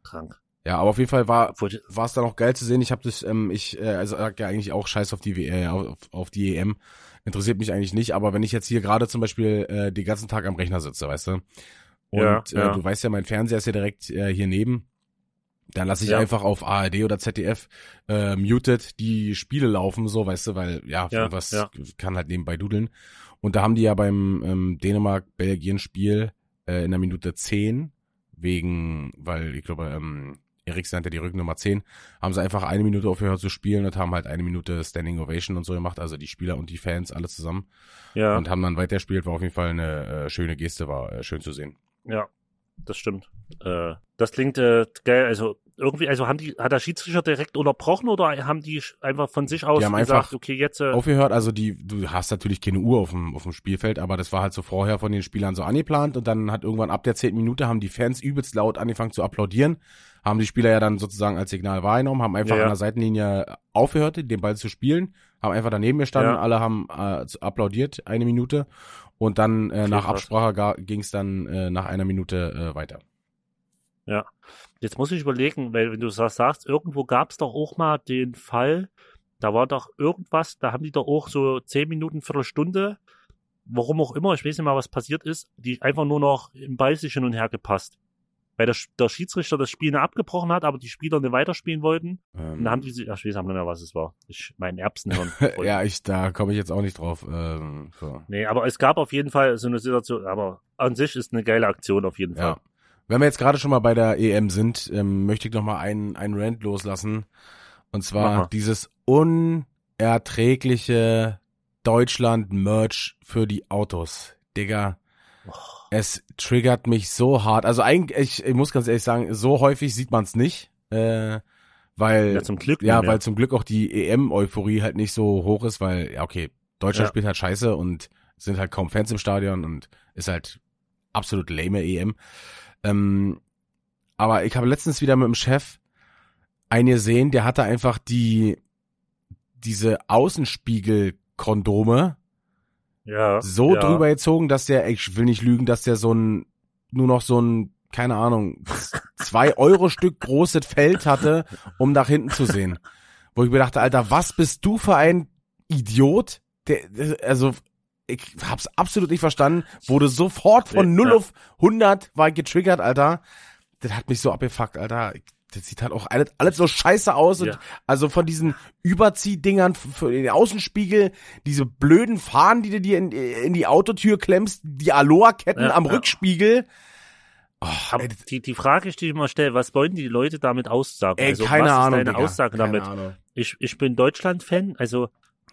Krank. Ja, aber auf jeden Fall war, war es dann auch geil zu sehen. Ich habe das, ähm, ich, äh, also sag ja eigentlich auch Scheiß auf die äh, auf, auf die EM. Interessiert mich eigentlich nicht, aber wenn ich jetzt hier gerade zum Beispiel äh, den ganzen Tag am Rechner sitze, weißt du, und Ja, äh, ja. du weißt ja, mein Fernseher ist ja direkt äh, hier neben, dann lasse ich Ja. einfach auf ARD oder ZDF äh, muted die Spiele laufen, so, weißt du, weil ja, Ja, was ja. kann halt nebenbei dudeln. Und da haben die ja beim ähm, Dänemark-Belgien-Spiel äh, in der Minute 10 wegen, weil ich glaube, ähm, Eriksen hatte die Rückennummer 10, haben sie einfach eine Minute aufgehört zu spielen und haben halt eine Minute Standing Ovation und so gemacht, also die Spieler und die Fans alle zusammen ja, und haben dann weitergespielt, war auf jeden Fall eine äh, schöne Geste, war äh, schön zu sehen. Ja, das stimmt. Äh, das klingt äh, geil. Also irgendwie, also haben die, hat der Schiedsrichter direkt unterbrochen oder haben die einfach von sich aus Die haben gesagt, einfach okay, jetzt äh, Aufgehört, also die, du hast natürlich keine Uhr auf dem, auf dem Spielfeld, aber das war halt so vorher von den Spielern so angeplant und dann hat irgendwann ab der zehnten Minute haben die Fans übelst laut angefangen zu applaudieren, haben die Spieler ja dann sozusagen als Signal wahrgenommen, haben einfach Ja, ja. an der Seitenlinie aufgehört, den Ball zu spielen, haben einfach daneben gestanden, Ja. alle haben äh, applaudiert, eine Minute und dann äh, nach. Absprache ging es dann äh, nach einer Minute äh, weiter. Ja. Jetzt muss ich überlegen, weil wenn du das sagst, irgendwo gab es doch auch mal den Fall, da war doch irgendwas, da haben die doch auch so zehn Minuten, Viertelstunde, warum auch immer, ich weiß nicht mal, was passiert ist, die einfach nur noch im Ball sich hin und her gepasst. Weil der, der Schiedsrichter das Spiel nicht abgebrochen hat, aber die Spieler nicht weiterspielen wollten. Und dann haben die sich, ach, ich weiß nicht mehr, was es war. Ich, mein Erbsenhirn. [laughs] ja, ich, da komme ich jetzt auch nicht drauf. Ähm, so. Nee, aber es gab auf jeden Fall so eine Situation, aber an sich ist eine geile Aktion auf jeden Fall. Ja. Wenn wir jetzt gerade schon mal bei der EM sind, ähm, möchte ich noch mal einen, einen Rant loslassen. Und zwar dieses unerträgliche Deutschland-Merch für die Autos. Digga, es triggert mich so hart. Also eigentlich, ich, ich muss ganz ehrlich sagen, so häufig sieht man es nicht. Äh, weil, ja, zum Glück. ja, mehr. weil zum Glück auch die EM-Euphorie halt nicht so hoch ist, weil, ja, okay, Deutschland Ja. spielt halt scheiße und sind halt kaum Fans im Stadion und ist halt absolut lame EM. Ähm, aber ich habe letztens wieder mit dem Chef einen gesehen, der hatte einfach die, diese Außenspiegel-Kondome ja, so ja. drüber gezogen, dass der, ich will nicht lügen, dass der so ein, nur noch so ein, keine Ahnung, [laughs] zwei Euro Stück großes Feld hatte, um nach hinten zu sehen. Wo ich mir dachte, Alter, was bist du für ein Idiot? Der, der, also, ich hab's absolut nicht verstanden, wurde sofort von Nee, 0 ja. auf 100 war getriggert, Alter. Das hat mich so abgefuckt, Alter. Das sieht halt auch alles, alles so scheiße aus. Und Ja. also von diesen Überziehdingern für den Außenspiegel, diese blöden Fahnen, die du dir in, in die Autotür klemmst, die Aloha-Ketten Ja, am ja. Rückspiegel. Oh, ey, die, die Frage, die ich immer stelle, was wollen die Leute damit aussagen? ey, also, keine was Ahnung, ist deine Digga. Aussage damit? Ahnung. Ich, ich bin Deutschland-Fan, also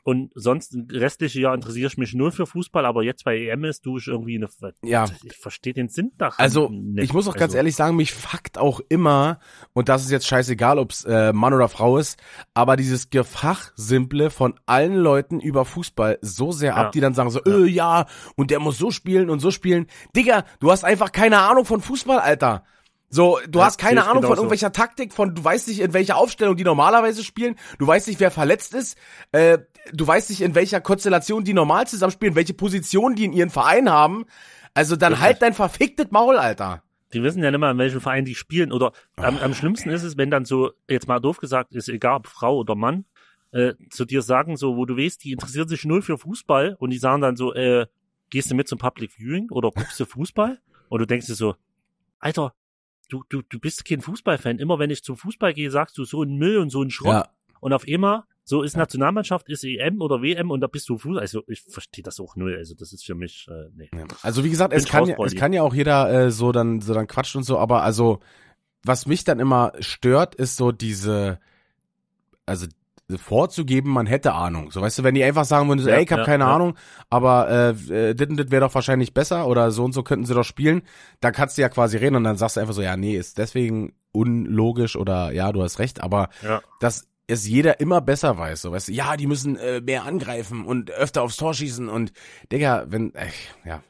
und sonst im restlichen Jahr interessiere ich mich nur für Fußball, aber jetzt bei EM ist, du ich irgendwie eine. Ja. Ich verstehe den Sinn daran. Also, nicht. ich muss auch ganz Also, ehrlich sagen, mich fuckt auch immer, und das ist jetzt scheißegal, ob's äh, Mann oder Frau ist, aber dieses Gefachsimple von allen Leuten über Fußball so sehr Ja. ab, die dann sagen so, äh, ja, und der muss so spielen und so spielen. Digga, du hast einfach keine Ahnung von Fußball, Alter. So, du Ja, hast keine Ahnung von genauso. irgendwelcher Taktik, von du weißt nicht, in welcher Aufstellung die normalerweise spielen, du weißt nicht, wer verletzt ist, äh, du weißt nicht, in welcher Konstellation die normal zusammenspielen, welche Position die in ihren Verein haben. Also dann halt dein verficktes Maul, Alter. Die wissen ja nicht mal, in welchem Verein die spielen. Oder am, am schlimmsten ist es, wenn dann so, jetzt mal doof gesagt, ist egal ob Frau oder Mann, äh, zu dir sagen, so, wo du weißt, die interessieren sich null für Fußball und die sagen dann so, äh, gehst du mit zum Public Viewing oder guckst du Fußball? [laughs] Und du denkst dir so, Alter, du, du, du bist kein Fußballfan. Immer wenn ich zum Fußball gehe, sagst du so ein Müll und so ein Schrott. Ja, Und auf einmal, so ist Nationalmannschaft, ist EM oder WM und da bist du Fußball. Also ich verstehe das auch null. Also das ist für mich, äh, nee. Ja. Also wie gesagt, es kann, ja, es kann ja auch jeder äh, so dann so dann quatscht und so, aber also was mich dann immer stört, ist so diese, also vorzugeben, man hätte Ahnung. So, weißt du, wenn die einfach sagen würden, so, Ja, ey, ich habe ja, keine ja. Ahnung, aber äh, äh, das, und das wäre doch wahrscheinlich besser oder so und so könnten sie doch spielen, dann kannst du ja quasi reden und dann sagst du einfach so, ja, nee, ist deswegen unlogisch oder ja, du hast recht, aber Ja. Es jeder immer besser weiß, so weißt du, ja, die müssen äh, mehr angreifen und öfter aufs Tor schießen und Digga, wenn, äh, ja,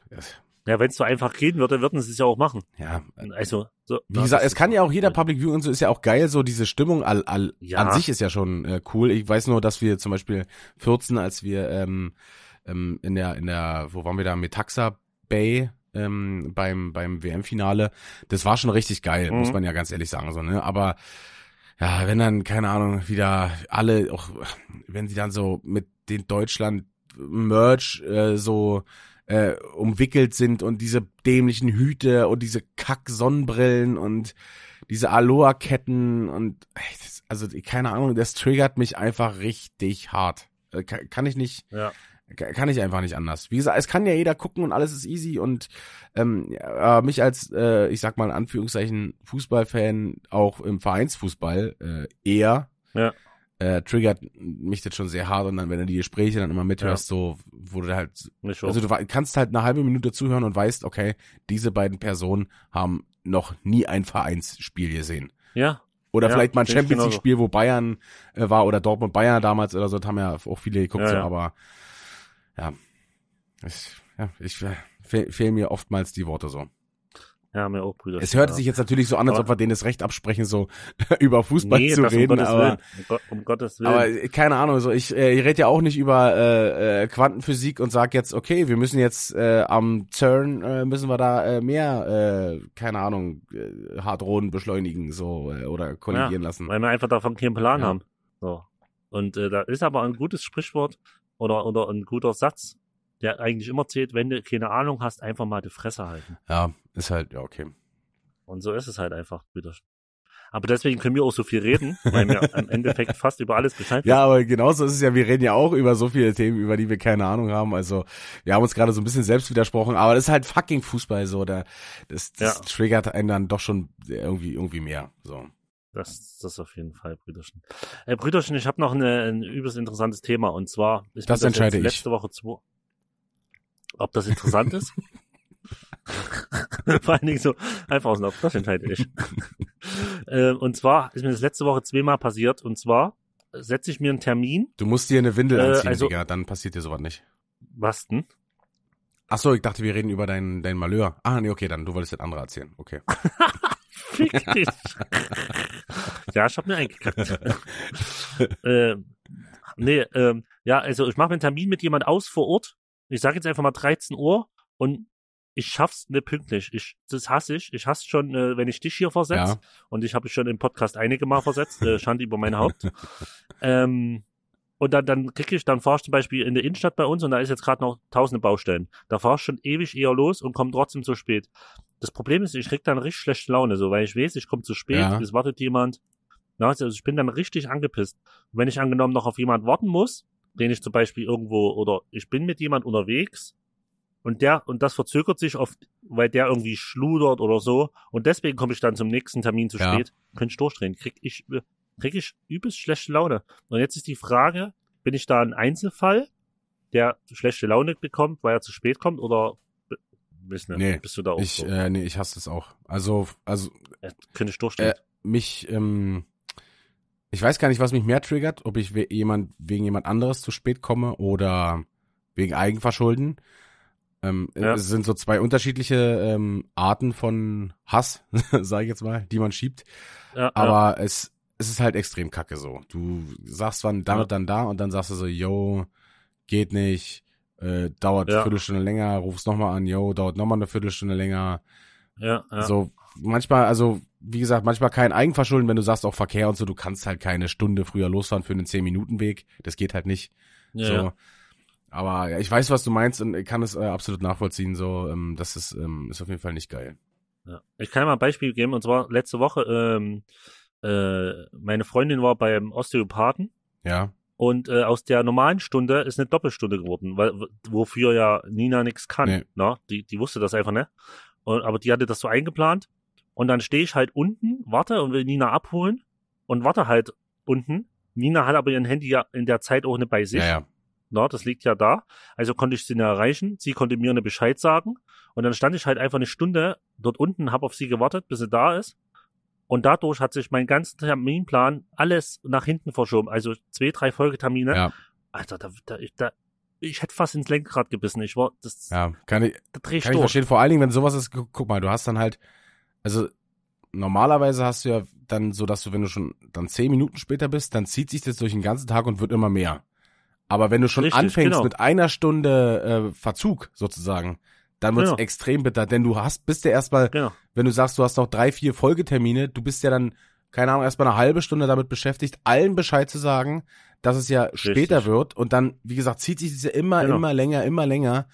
Ja, wenn es so einfach gehen würde, würden sie es ja auch machen. ja, Also, so. Wie gesagt, es kann ja auch jeder Public Viewing und so ist ja auch geil, so diese Stimmung all, all, Ja. an sich ist ja schon äh, cool. Ich weiß nur, dass wir zum Beispiel 14, als wir ähm, ähm, in der, in der, wo waren wir da, Metaxa Bay ähm, beim, beim WM-Finale, das war schon richtig geil, Mhm. muss man ja ganz ehrlich sagen, so, ne? Aber ja, wenn dann, keine Ahnung, wieder alle, auch wenn sie dann so mit den Deutschland-Merch äh, so äh, umwickelt sind und diese dämlichen Hüte und diese Kack-Sonnenbrillen und diese Aloha-Ketten und also keine Ahnung, das triggert mich einfach richtig hart. Äh, Kann, kann ich nicht, Ja. Ka- kann ich einfach nicht anders. Wie gesagt, es kann ja jeder gucken und alles ist easy und ähm, ja, mich als, äh, ich sag mal in Anführungszeichen, Fußballfan auch im Vereinsfußball äh, eher Ja. äh, triggert mich das schon sehr hart und dann, wenn du die Gespräche dann immer mithörst, so, wo du halt, Nicht also du kannst halt eine halbe Minute zuhören und weißt, okay, diese beiden Personen haben noch nie ein Vereinsspiel gesehen. ja. Oder Ja, vielleicht mal ein Champions genauso. League Spiel, wo Bayern äh, war oder Dortmund Bayern damals oder so, das haben ja auch viele geguckt, Ja, so, ja. aber ja, ich, ja, ich äh, fehl, fehlen mir oftmals die Worte so. Ja, mir auch Brüder. Es hört ja. sich jetzt natürlich so an, als ob wir denen das Recht absprechen, so [laughs] über Fußball nee, zu um reden, Gottes aber Willen. Um, Gott, um Gottes Willen. aber äh, keine Ahnung, so ich, äh, ich rede ja auch nicht über äh, äh, Quantenphysik und sag jetzt, okay, wir müssen jetzt äh, am CERN äh, müssen wir da äh, mehr, äh, keine Ahnung, äh, Hadronen beschleunigen so äh, oder kollidieren lassen. weil wir einfach davon keinen Plan Ja. haben. So. Und äh, da ist aber ein gutes Sprichwort oder, oder ein guter Satz, der eigentlich immer zählt, wenn du keine Ahnung hast, einfach mal die Fresse halten. Ja, ist halt, ja, okay. Und so ist es halt einfach, Brüder. Aber deswegen können wir auch so viel reden, weil wir [laughs] im Endeffekt fast über alles Bescheid Ja, aber genauso ist es ja, wir reden ja auch über so viele Themen, über die wir keine Ahnung haben. Also wir haben uns gerade so ein bisschen selbst widersprochen, aber das ist halt fucking Fußball so. Da, das das Ja. triggert einen dann doch schon irgendwie, irgendwie mehr. So. Das, das auf jeden Fall, Brüderchen. Äh, Brüderchen, ich habe noch eine, ein übelst interessantes Thema und zwar ist Das mir entscheide ich. letzte Woche zwei. Ob das interessant ist? [laughs] Vor allen Dingen so einfach aus dem Kopf, das entscheide ich. [laughs] äh, und zwar ist mir das letzte Woche zweimal passiert und zwar setze ich mir einen Termin. Du musst dir eine Windel Äh, anziehen, also- Digga, dann passiert dir sowas nicht. Was denn? Ach so, ich dachte, wir reden über dein, dein Malheur. Ah, nee, okay, dann du wolltest das andere erzählen. Okay. [laughs] Fick dich. ja, ich hab mir eingekackt. [laughs] äh, nee, ähm, ja, also ich mache mir einen Termin mit jemand aus vor Ort. Ich sage jetzt einfach mal 13 Uhr und ich schaff's nicht pünktlich. Ich, das hasse ich. Ich hasse schon, äh, wenn ich dich hier versetze. Ja. Und ich habe schon im Podcast einige Mal versetzt. Äh, Schande über mein Haupt. [laughs] ähm, und dann, dann krieg ich, dann fahr ich zum Beispiel in der Innenstadt bei uns und da ist jetzt gerade noch tausende Baustellen. Da fahr ich schon ewig eher los und komme trotzdem zu spät. Das Problem ist, ich krieg dann richtig schlechte Laune, so, weil ich weiß, ich komme zu spät, Ja. es wartet jemand. Na, Also ich bin dann richtig angepisst. Und wenn ich angenommen noch auf jemand warten muss, den ich zum Beispiel irgendwo, oder ich bin mit jemand unterwegs und der, und das verzögert sich oft, weil der irgendwie schludert oder so, und deswegen komme ich dann zum nächsten Termin zu Ja. spät, könnte ich durchdrehen, krieg ich, äh, krieg ich übelst schlechte Laune. Und jetzt ist die Frage, bin ich da ein Einzelfall, der schlechte Laune bekommt, weil er zu spät kommt, oder bist, ne, Nee, bist du da auch Ich, so? äh, nee, ich hasse das auch. Also, also Äh, könnte ich durchdrehen. äh, mich, ähm, ich weiß gar nicht, was mich mehr triggert, ob ich we jemand wegen jemand anderes zu spät komme oder wegen Eigenverschulden. Ähm, Ja. Es sind so zwei unterschiedliche ähm, Arten von Hass, [laughs] sage ich jetzt mal, die man schiebt. ja, ja. Aber es, es ist halt extrem kacke so. Du sagst wann dann Ja. dann da und dann sagst du so, yo, geht nicht, äh, dauert Ja. eine Viertelstunde länger, rufst nochmal an, yo, dauert nochmal eine Viertelstunde länger. ja, ja. So, manchmal, also, wie gesagt, manchmal kein Eigenverschulden, wenn du sagst auch Verkehr und so, du kannst halt keine Stunde früher losfahren für einen 10-Minuten-Weg. Das geht halt nicht. ja, so. ja. Aber ja, ich weiß, was du meinst und kann es äh, absolut nachvollziehen. So, ähm, das ist, ähm, ist auf jeden Fall nicht geil. Ja. Ich kann mal ein Beispiel geben, und zwar letzte Woche, ähm, äh, meine Freundin war beim Osteopathen Ja, und äh, aus der normalen Stunde ist eine Doppelstunde geworden, weil wofür ja Nina nichts kann. Nee. Na? Die, die wusste das einfach nicht. Und, aber die hatte das so eingeplant. Und dann stehe ich halt unten, warte und will Nina abholen und warte halt unten. Nina hat aber ihr Handy ja in der Zeit auch nicht bei sich. Ja, ja. Na, das liegt ja da. Also konnte ich sie nicht erreichen. Sie konnte mir eine Bescheid sagen. Und dann stand ich halt einfach eine Stunde dort unten, habe auf sie gewartet, bis sie da ist. Und dadurch hat sich mein ganzer Terminplan alles nach hinten verschoben. Also zwei, drei Folgetermine. Ja. Alter, da, da, ich, da, ich hätte fast ins Lenkrad gebissen. Ich war, das, Ja, kann ich, da dreh ich kann ich durch. verstehen. Vor allen Dingen, wenn sowas ist, gu- guck mal, du hast dann halt, also normalerweise hast du ja dann so, dass du, wenn du schon dann zehn Minuten später bist, dann zieht sich das durch den ganzen Tag und wird immer mehr. Aber wenn du schon Richtig, anfängst genau. mit einer Stunde äh, Verzug sozusagen, dann wird's Genau. extrem bitter, denn du hast, bist ja erstmal, Genau. wenn du sagst, du hast noch drei, vier Folgetermine, du bist ja dann, keine Ahnung, erstmal eine halbe Stunde damit beschäftigt, allen Bescheid zu sagen, dass es ja später wird und dann, wie gesagt, zieht sich das ja immer, Genau. immer länger, immer länger,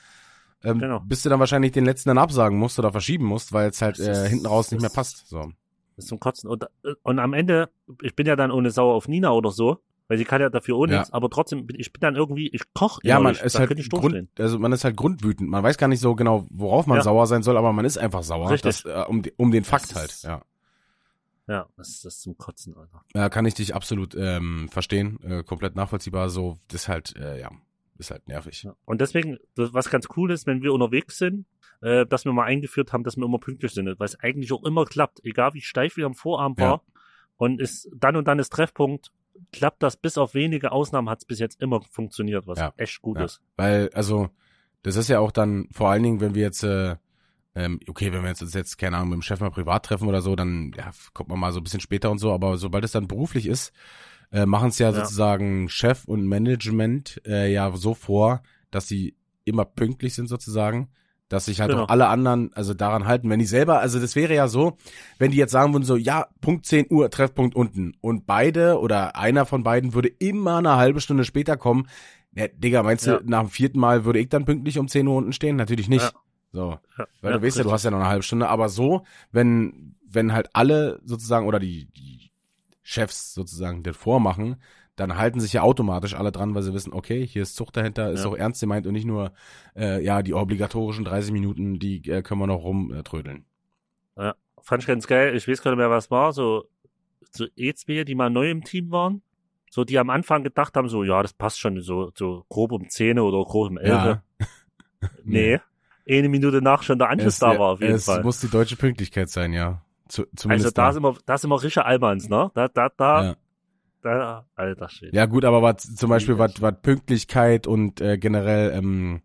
ähm, Genau. bis du dann wahrscheinlich den letzten dann absagen musst oder verschieben musst, weil es halt äh, ist- hinten raus nicht mehr passt. So. Das ist zum Kotzen. Und, und am Ende, ich bin ja dann ohne Sauer auf Nina oder so, weil sie kann ja dafür auch Ja. nichts, aber trotzdem, bin- ich bin dann irgendwie, ich koch Ja, man ist halt Grund, also man ist halt grundwütend. Man weiß gar nicht so genau, worauf man Ja. sauer sein soll, aber man ist einfach sauer. Richtig. Das, äh, um, um den Fakt Das halt. ist- Ja. Ja, das ist, das zum Kotzen, Alter. ja, kann ich dich absolut ähm, verstehen, äh, komplett nachvollziehbar. So, das ist halt, äh, ja, ist halt nervig. Ja. Und deswegen, was ganz cool ist, wenn wir unterwegs sind, äh, dass wir mal eingeführt haben, dass wir immer pünktlich sind, weil es eigentlich auch immer klappt, egal wie steif wir am Vorabend Ja. war. Und ist dann und dann ist Treffpunkt, klappt das bis auf wenige Ausnahmen hat es bis jetzt immer funktioniert, was Ja. echt gut Ja. ist. Weil, also, das ist ja auch dann, vor allen Dingen, wenn wir jetzt, äh, ähm, okay, wenn wir jetzt uns jetzt, keine Ahnung, mit dem Chef mal privat treffen oder so, dann ja, kommt man mal so ein bisschen später und so, aber sobald es dann beruflich ist, äh, machen es ja, Ja. sozusagen Chef und Management äh, ja so vor, dass sie immer pünktlich sind sozusagen, dass sich halt Genau. auch alle anderen also daran halten. Wenn die selber, also das wäre ja so, wenn die jetzt sagen würden so, ja, Punkt 10 Uhr, Treffpunkt unten und beide oder einer von beiden würde immer eine halbe Stunde später kommen, ja, Digga, meinst Ja. du, nach dem vierten Mal würde ich dann pünktlich um 10 Uhr unten stehen? Natürlich nicht. Ja. So. Weil du weißt ja, du hast ja noch eine halbe Stunde, aber so, wenn, wenn halt alle sozusagen oder die, die Chefs sozusagen das vormachen, dann halten sich ja automatisch alle dran, weil sie wissen, okay, hier ist Zucht dahinter, ist Ja. auch ernst gemeint und nicht nur, äh, ja, die obligatorischen 30 Minuten, die äh, können wir noch rumtrödeln. Ja, fand ich ganz geil. Ich weiß gar nicht mehr, was war. So, so E2, die mal neu im Team waren. So, die am Anfang gedacht haben, so, ja, das passt schon, so, so grob um 10 oder grob um 11. Ja. [laughs] Nee. Eine Minute nach schon der Anschluss Es, da war, auf jeden es Fall. muss die deutsche Pünktlichkeit sein, ja. Zu, Also da sind wir, da sind wir richtige Almans, ne? Da, da, da, ja. Da, alter Schwede. Ja gut, aber was zum Beispiel was, was Pünktlichkeit und äh, generell ähm,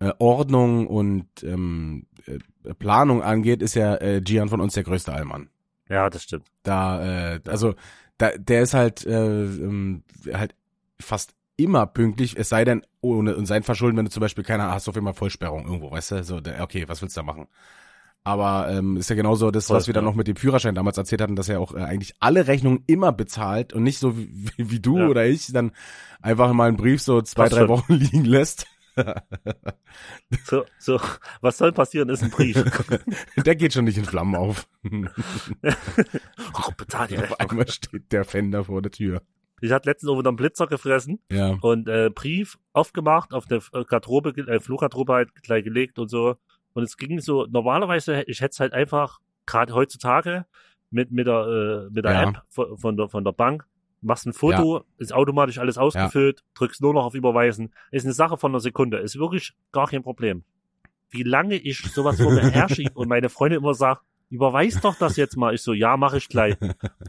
äh, Ordnung und ähm, äh, Planung angeht, ist ja äh, Gian von uns der größte Allmann. Ja, das stimmt. Da, äh, also da, der ist halt äh, ähm, halt fast immer pünktlich, es sei denn ohne und sein Verschulden, wenn du zum Beispiel keine hast, auf einmal Vollsperrung irgendwo, weißt du, so okay, was willst du da machen? Aber ähm, ist ja genauso das, was wir dann noch mit dem Führerschein damals erzählt hatten, dass er auch äh, eigentlich alle Rechnungen immer bezahlt und nicht so wie, wie, du Ja. oder ich dann einfach mal einen Brief so zwei, Passt drei schon. Wochen [laughs] liegen lässt. So, so, was soll passieren, ist ein Brief. [laughs] der geht schon nicht in Flammen auf. oh, bezahl die Auf Rechnung. einmal steht der Fender vor der Tür. Ich hatte letztens auch wieder einen Blitzer gefressen. Ja. und äh, Brief aufgemacht, auf der Garderobe, äh, Fluggarderobe halt gleich gelegt und so. Und es ging so, normalerweise, ich hätte es halt einfach, gerade heutzutage, mit, mit der, äh, mit der Ja. App von, von, der, von der Bank, machst ein Foto, ist automatisch alles ausgefüllt, drückst nur noch auf Überweisen. Ist eine Sache von einer Sekunde, ist wirklich gar kein Problem. Wie lange ich sowas vor mir herschiebe [laughs] und meine Freundin immer sagt, überweis doch das jetzt mal. Ich so, ja, mache ich gleich.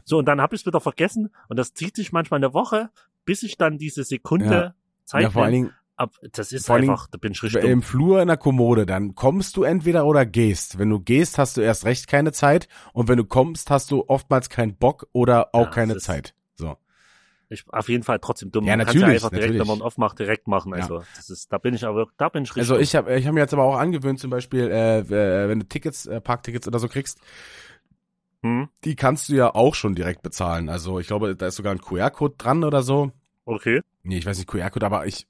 So, und dann habe ich es wieder vergessen und das zieht sich manchmal eine Woche, bis ich dann diese Sekunde Ja. Zeit ja, vor allen. Dingen Ab, das ist Vor einfach, da bin ich richtig im. Flur in der Kommode, dann kommst du entweder oder gehst. Wenn du gehst, hast du erst recht keine Zeit und wenn du kommst, hast du oftmals keinen Bock oder auch Ja, keine Zeit. So. Ich, auf jeden Fall trotzdem dumm. Ja, Man kann's natürlich, einfach direkt, natürlich. wenn man aufmacht, direkt machen. Also, das ist, da bin ich aber, da bin ich richtig Also ich habe ich hab mir jetzt aber auch angewöhnt, zum Beispiel, äh, äh, wenn du Tickets, äh, Parktickets oder so kriegst, Hm? die kannst du ja auch schon direkt bezahlen. Also ich glaube, da ist sogar ein QR-Code dran oder so. Okay. Nee, ich weiß nicht, QR-Code, aber ich.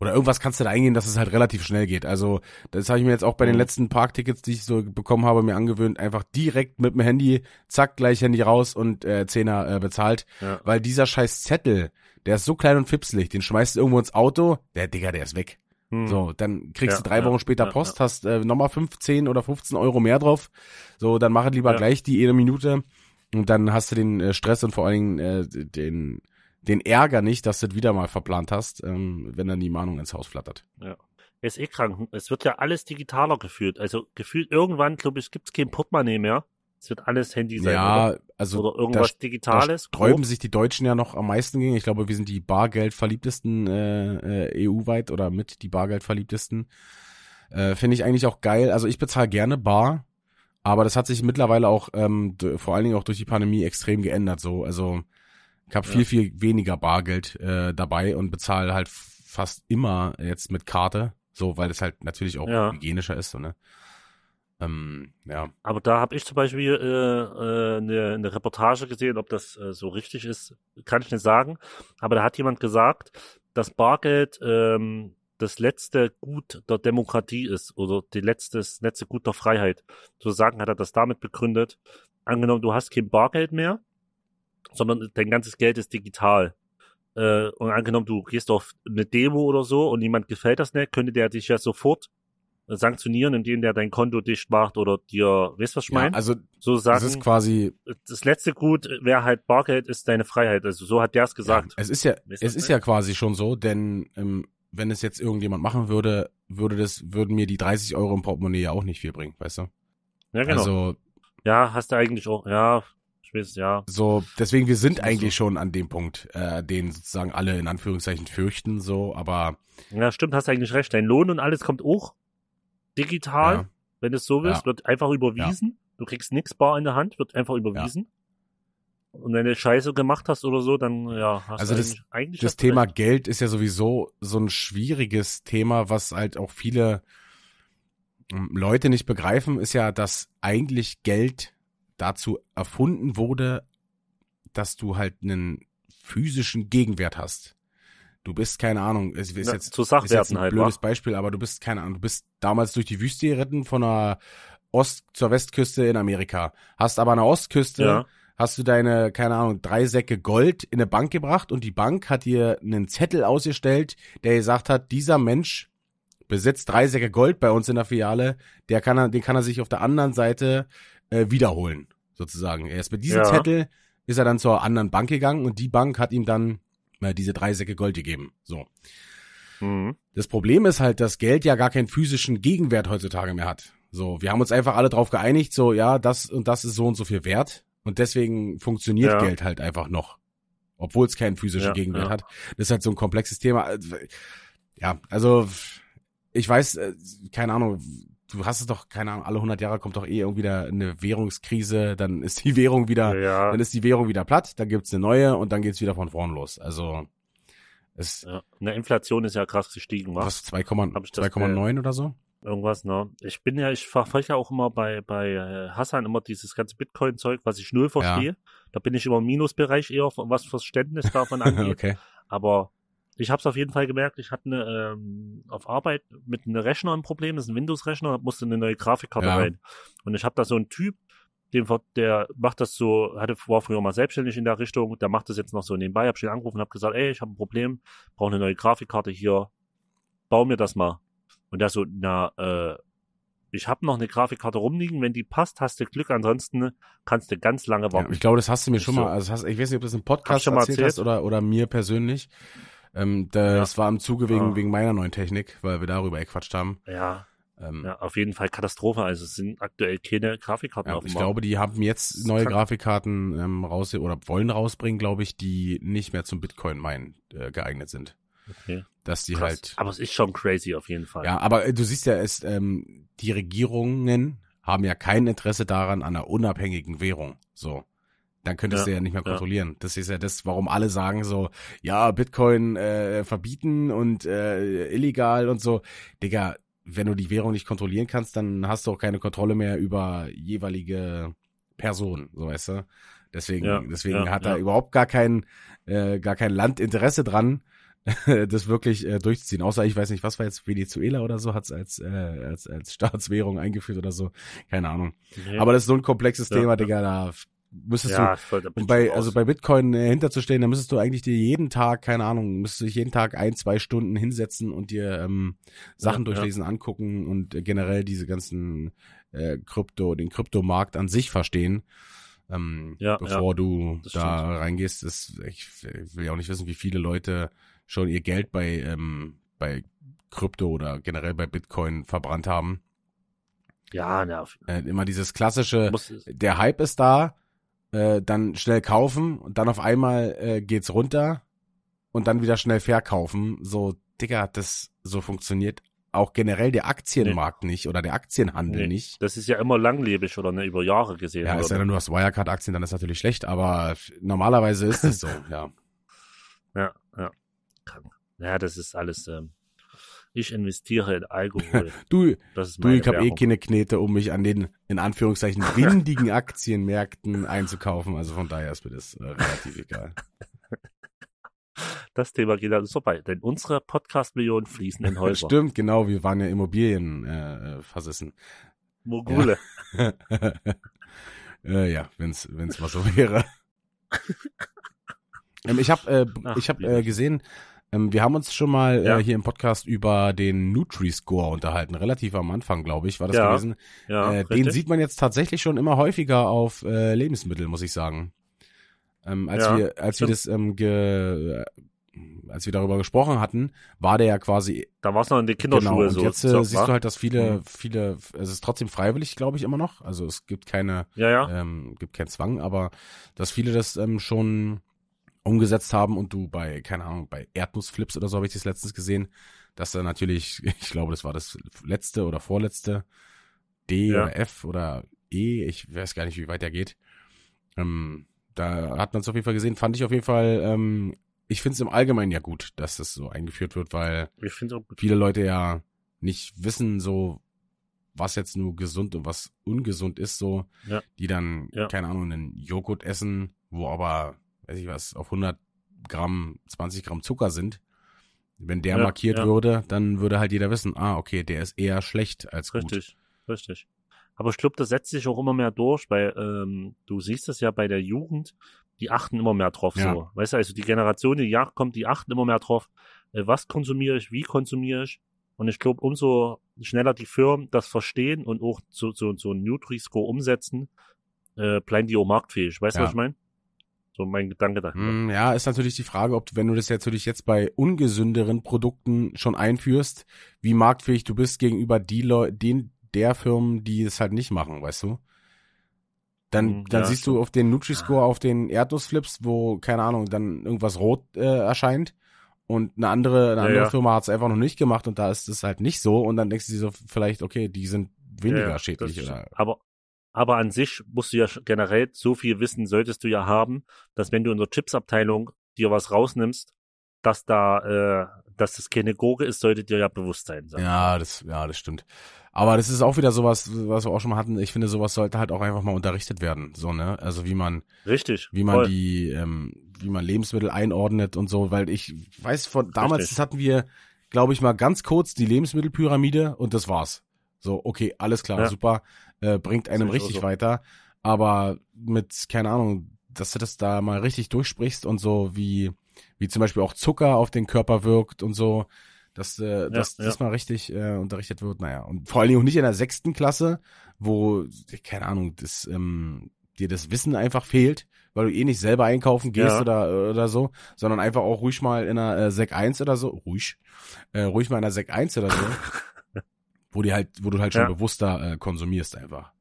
Oder irgendwas kannst du da eingehen, dass es halt relativ schnell geht. Also, das habe ich mir jetzt auch bei den Mhm. letzten Parktickets, die ich so bekommen habe, mir angewöhnt, einfach direkt mit dem Handy, zack, gleich Handy raus und äh, Zehner äh, bezahlt. Ja. Weil dieser scheiß Zettel, der ist so klein und fipselig, den schmeißt du irgendwo ins Auto, der Digga, der ist weg. Hm. So, dann kriegst Ja, du drei ja, Wochen später Post, hast äh, nochmal 15 oder 15 Euro mehr drauf. So, dann mach lieber gleich die eine Minute und dann hast du den äh, Stress und vor allen Dingen äh, den den Ärger nicht, dass du das wieder mal verplant hast, ähm, wenn dann die Mahnung ins Haus flattert. Ja. Ist eh krank. Es wird ja alles digitaler gefühlt. Also gefühlt irgendwann, glaube ich, gibt's kein Portemonnaie mehr. Es wird alles Handy sein. Ja, oder? also oder irgendwas da, Digitales. Da sträuben sich die Deutschen ja noch am meisten gegen. Ich glaube, wir sind die bargeldverliebtesten äh, äh, EU-weit oder mit die bargeldverliebtesten. Äh, Finde ich eigentlich auch geil. Also ich bezahle gerne bar, aber das hat sich mittlerweile auch ähm, vor allen Dingen auch durch die Pandemie extrem geändert. So, also ich habe viel, ja. viel weniger Bargeld äh, dabei und bezahle halt fast immer jetzt mit Karte. So, weil es halt natürlich auch ja. hygienischer ist. So, ne? Ähm, ja. Aber da habe ich zum Beispiel äh, äh, eine, eine Reportage gesehen, ob das äh, so richtig ist, kann ich nicht sagen. Aber da hat jemand gesagt, dass Bargeld ähm, das letzte Gut der Demokratie ist oder die letzte, das letzte Gut der Freiheit. Sozusagen hat er das damit begründet. Angenommen, du hast kein Bargeld mehr, sondern dein ganzes Geld ist digital. Äh, und angenommen, du gehst auf eine Demo oder so und jemand gefällt das nicht, könnte der dich ja sofort sanktionieren, indem der dein Konto dicht macht oder dir, weißt du, was ich meine? Ja, also, so sagen, das ist quasi, das letzte Gut wäre halt Bargeld ist deine Freiheit. Also, so hat der es gesagt. Ja, es ist ja, weißt es ist ja quasi schon so, denn, ähm, wenn es jetzt irgendjemand machen würde, würde das, würden mir die 30 Euro im Portemonnaie ja auch nicht viel bringen, weißt du? Ja, genau. Also, ja, hast du eigentlich auch, ja, weiß, ja. So, deswegen, wir sind eigentlich so. schon an dem Punkt, äh, den sozusagen alle in Anführungszeichen fürchten, so, aber. Ja, stimmt, hast eigentlich recht. Dein Lohn und alles kommt auch digital, ja. wenn es so willst, ja. wird einfach überwiesen. Ja. Du kriegst nichts bar in der Hand, wird einfach überwiesen. Und wenn du Scheiße gemacht hast oder so, dann ja, hast also du das, eigentlich das Thema recht. Geld ist ja sowieso so ein schwieriges Thema, was halt auch viele ähm, Leute nicht begreifen, ist ja, dass eigentlich Geld dazu erfunden wurde, dass du halt einen physischen Gegenwert hast. Du bist, keine Ahnung, es ist, jetzt, zu ist jetzt ein halt, blödes? Beispiel, aber du bist, keine Ahnung, du bist damals durch die Wüste geritten von der Ost- zur Westküste in Amerika. Hast aber an der Ostküste, ja. hast du deine, keine Ahnung, drei Säcke Gold in eine Bank gebracht und die Bank hat dir einen Zettel ausgestellt, der gesagt hat, dieser Mensch besitzt drei Säcke Gold bei uns in der Filiale, der kann er, den kann er sich auf der anderen Seite äh, wiederholen, sozusagen. Erst mit diesem ja. Zettel ist er dann zur anderen Bank gegangen und die Bank hat ihm dann äh, diese drei Säcke Gold gegeben. So. Mhm. Das Problem ist halt, dass Geld ja gar keinen physischen Gegenwert heutzutage mehr hat. So, wir haben uns einfach alle drauf geeinigt, so, ja, das und das ist so und so viel wert. Und deswegen funktioniert ja. Geld halt einfach noch. Obwohl es keinen physischen ja, Gegenwert ja. hat. Das ist halt so ein komplexes Thema. Ja, also, ich weiß, äh, keine Ahnung, du hast es doch, keine Ahnung, alle 100 Jahre kommt doch eh irgendwie wieder eine Währungskrise, dann ist die Währung wieder, ja. dann ist die Währung wieder platt, dann gibt's eine neue und dann geht's wieder von vorn los. Also es ja. Eine Inflation ist ja krass gestiegen, was? 2,9 oder so? Irgendwas, ne? Ich bin ja, ich verfolge ja auch immer bei, bei äh, Hassan immer dieses ganze Bitcoin-Zeug, was ich null verstehe. Ja. Da bin ich immer im Minusbereich eher, was Verständnis davon [laughs] angeht. okay. Aber ich habe es auf jeden Fall gemerkt, ich hatte eine, ähm, auf Arbeit mit einem Rechner ein Problem, das ist ein Windows-Rechner, musste eine neue Grafikkarte ja. rein. Und ich habe da so einen Typ, den, der macht das so, hatte war früher mal selbstständig in der Richtung, der macht das jetzt noch so nebenbei, hab ich ihn angerufen und hab gesagt, ey, ich habe ein Problem, brauche eine neue Grafikkarte hier, bau mir das mal. Und der so, na, äh, ich habe noch eine Grafikkarte rumliegen, wenn die passt, hast du Glück, ansonsten kannst du ganz lange warten. Ja, ich glaube, das hast du mir schon so. mal, also hast, ich weiß nicht, ob du das im Podcast schon erzählt, erzählt hast oder, oder mir persönlich. Ähm, das ja. war im Zuge wegen, ja. wegen meiner neuen Technik, weil wir darüber gequatscht haben. Ja. Ähm, ja, auf jeden Fall Katastrophe. Also es sind aktuell keine Grafikkarten ja, auf dem Ich glaube, die haben jetzt neue Grafikkarten ähm, raus oder wollen rausbringen, glaube ich, die nicht mehr zum Bitcoin-Mine äh, geeignet sind. Okay. Dass die Krass. halt. Aber es ist schon crazy auf jeden Fall. Ja, aber äh, du siehst ja, es, ähm, die Regierungen haben ja kein Interesse daran an einer unabhängigen Währung. So dann könntest ja, du ja nicht mehr kontrollieren. Ja. Das ist ja das, warum alle sagen so, ja, Bitcoin äh, verbieten und äh, illegal und so. Digga, wenn du die Währung nicht kontrollieren kannst, dann hast du auch keine Kontrolle mehr über jeweilige Person, so weißt du. Deswegen, ja, deswegen hat da überhaupt gar kein, äh, gar kein Land Interesse dran, [laughs] das wirklich äh, durchzuziehen. Außer ich weiß nicht, was war jetzt Venezuela oder so, hat es als, äh, als, als [laughs] Staatswährung eingeführt oder so. Keine Ahnung. Nee. Aber das ist so ein komplexes Thema, Digga, da müsstest ja, du, bei, also bei Bitcoin äh, hinterzustehen, da müsstest du eigentlich dir jeden Tag, keine Ahnung, müsstest du dich jeden Tag ein, zwei Stunden hinsetzen und dir ähm, Sachen ja, durchlesen, ja. angucken und äh, generell diese ganzen äh, Krypto, den Kryptomarkt an sich verstehen. Ähm, Ja, bevor du da stimmt. reingehst, ist, ich will ja auch nicht wissen, wie viele Leute schon ihr Geld bei, ähm, bei Krypto oder generell bei Bitcoin verbrannt haben. Ja, na, Äh, immer dieses klassische, der Hype ist da, äh, dann schnell kaufen und dann auf einmal äh, geht's runter und dann wieder schnell verkaufen. So, Digga, das so funktioniert auch generell der Aktienmarkt nicht oder der Aktienhandel Nee. nicht. das ist ja immer langlebig oder ne, über Jahre gesehen. Ja, es sei oder? denn, du hast Wirecard-Aktien, dann ist natürlich schlecht, aber normalerweise ist es so, [laughs] ja. Ja, ja. Krank. Ja, das ist alles. Ähm, ich investiere in Alkohol. [laughs] Du, du ich habe eh keine Knete, um mich an den, in Anführungszeichen, [laughs] windigen Aktienmärkten einzukaufen. Also von daher ist mir das äh, relativ egal. Das Thema geht also vorbei, denn unsere Podcast-Millionen fließen in Häuser. Stimmt, genau, wir waren ja Immobilien äh, versessen. Mogule. [laughs] äh, ja, wenn's wenn's mal so wäre. ähm, ich habe äh, ich habe wie äh, gesehen, ähm, wir haben uns schon mal Ja. äh, hier im Podcast über den Nutri-Score unterhalten, relativ am Anfang, glaube ich, war das Ja, gewesen. Ja, äh, den sieht man jetzt tatsächlich schon immer häufiger auf äh, Lebensmittel, muss ich sagen. Ähm, als Ja, wir als wir das ähm, ge, äh, als wir darüber gesprochen hatten, war der ja quasi da war es noch in die Kinderschuhe Genau, und so. jetzt äh, so, siehst wa? du halt, dass viele, Mhm. viele, es ist trotzdem freiwillig, glaube ich, immer noch. Also es gibt keine, Ja, ja. ähm, gibt keinen Zwang, aber dass viele das ähm, schon umgesetzt haben und du bei, keine Ahnung, bei Erdnussflips oder so habe ich das letztens gesehen, dass da natürlich, [laughs] ich glaube, das war das letzte oder vorletzte D Ja. oder F oder E, ich weiß gar nicht, wie weit der geht. Ähm, da hat man es auf jeden Fall gesehen, fand ich auf jeden Fall, ähm, ich finde es im Allgemeinen ja gut, dass das so eingeführt wird, weil viele Leute ja nicht wissen, so was jetzt nur gesund und was ungesund ist, so Ja. die dann, Ja. keine Ahnung, einen Joghurt essen, wo aber, weiß ich was, auf 100 Gramm, 20 Gramm Zucker sind. Wenn der Ja, markiert ja. würde, dann würde halt jeder wissen, ah, okay, der ist eher schlecht als gut. Richtig, richtig. Aber ich glaube, das setzt sich auch immer mehr durch, weil ähm, du siehst es ja bei der Jugend, die achten immer mehr drauf. Ja. So. Weißt du, also die Generation, die ja kommt, die achten immer mehr drauf, äh, was konsumiere ich, wie konsumiere ich. Und ich glaube, umso schneller die Firmen das verstehen und auch so, so, so ein Nutri-Score umsetzen, äh, bleiben die auch marktfähig. Weißt du, Ja. was ich meine? So mein Gedanke dahinter. Hm, ja, ist natürlich die Frage, ob du, wenn du das jetzt natürlich jetzt bei ungesünderen Produkten schon einführst, wie marktfähig du bist gegenüber die den der Firmen, die es halt nicht machen, weißt du? Dann, Hm, dann ja, siehst du auf den Nutri-Score, auf den Erdnussflips, wo, keine Ahnung, dann irgendwas rot äh, erscheint und eine andere, eine Ja, andere ja. Firma hat es einfach noch nicht gemacht und da ist es halt nicht so und dann denkst du dir so vielleicht, okay, die sind weniger schädlich oder Aber, aber an sich musst du ja generell so viel Wissen solltest du ja haben, dass wenn du in der Chipsabteilung dir was rausnimmst, dass da, äh, dass das keine Gurke ist, sollte dir ja bewusst sein. Ja, das, ja, das stimmt. Aber das ist auch wieder sowas, was wir auch schon mal hatten. Ich finde, sowas sollte halt auch einfach mal unterrichtet werden, so ne. Also wie man, Richtig. wie man voll. die, ähm, wie man Lebensmittel einordnet und so, weil ich weiß von damals, das hatten wir, glaube ich mal ganz kurz die Lebensmittelpyramide und das war's. So, okay, alles klar, Ja. super, äh, bringt einem richtig so. weiter. Aber mit, keine Ahnung, dass du das da mal richtig durchsprichst und so, wie, wie zum Beispiel auch Zucker auf den Körper wirkt und so, dass, äh, dass ja. das mal richtig äh, unterrichtet wird. Naja, und vor allen Dingen auch nicht in der sechsten Klasse, wo, keine Ahnung, das, ähm, dir das Wissen einfach fehlt, weil du eh nicht selber einkaufen gehst Ja. oder, oder so, sondern einfach auch ruhig mal in einer äh, Sek 1 oder so, ruhig, äh, ruhig mal in einer Sek 1 oder so, [laughs] wo die halt, wo du halt schon Ja. bewusster äh, konsumierst einfach.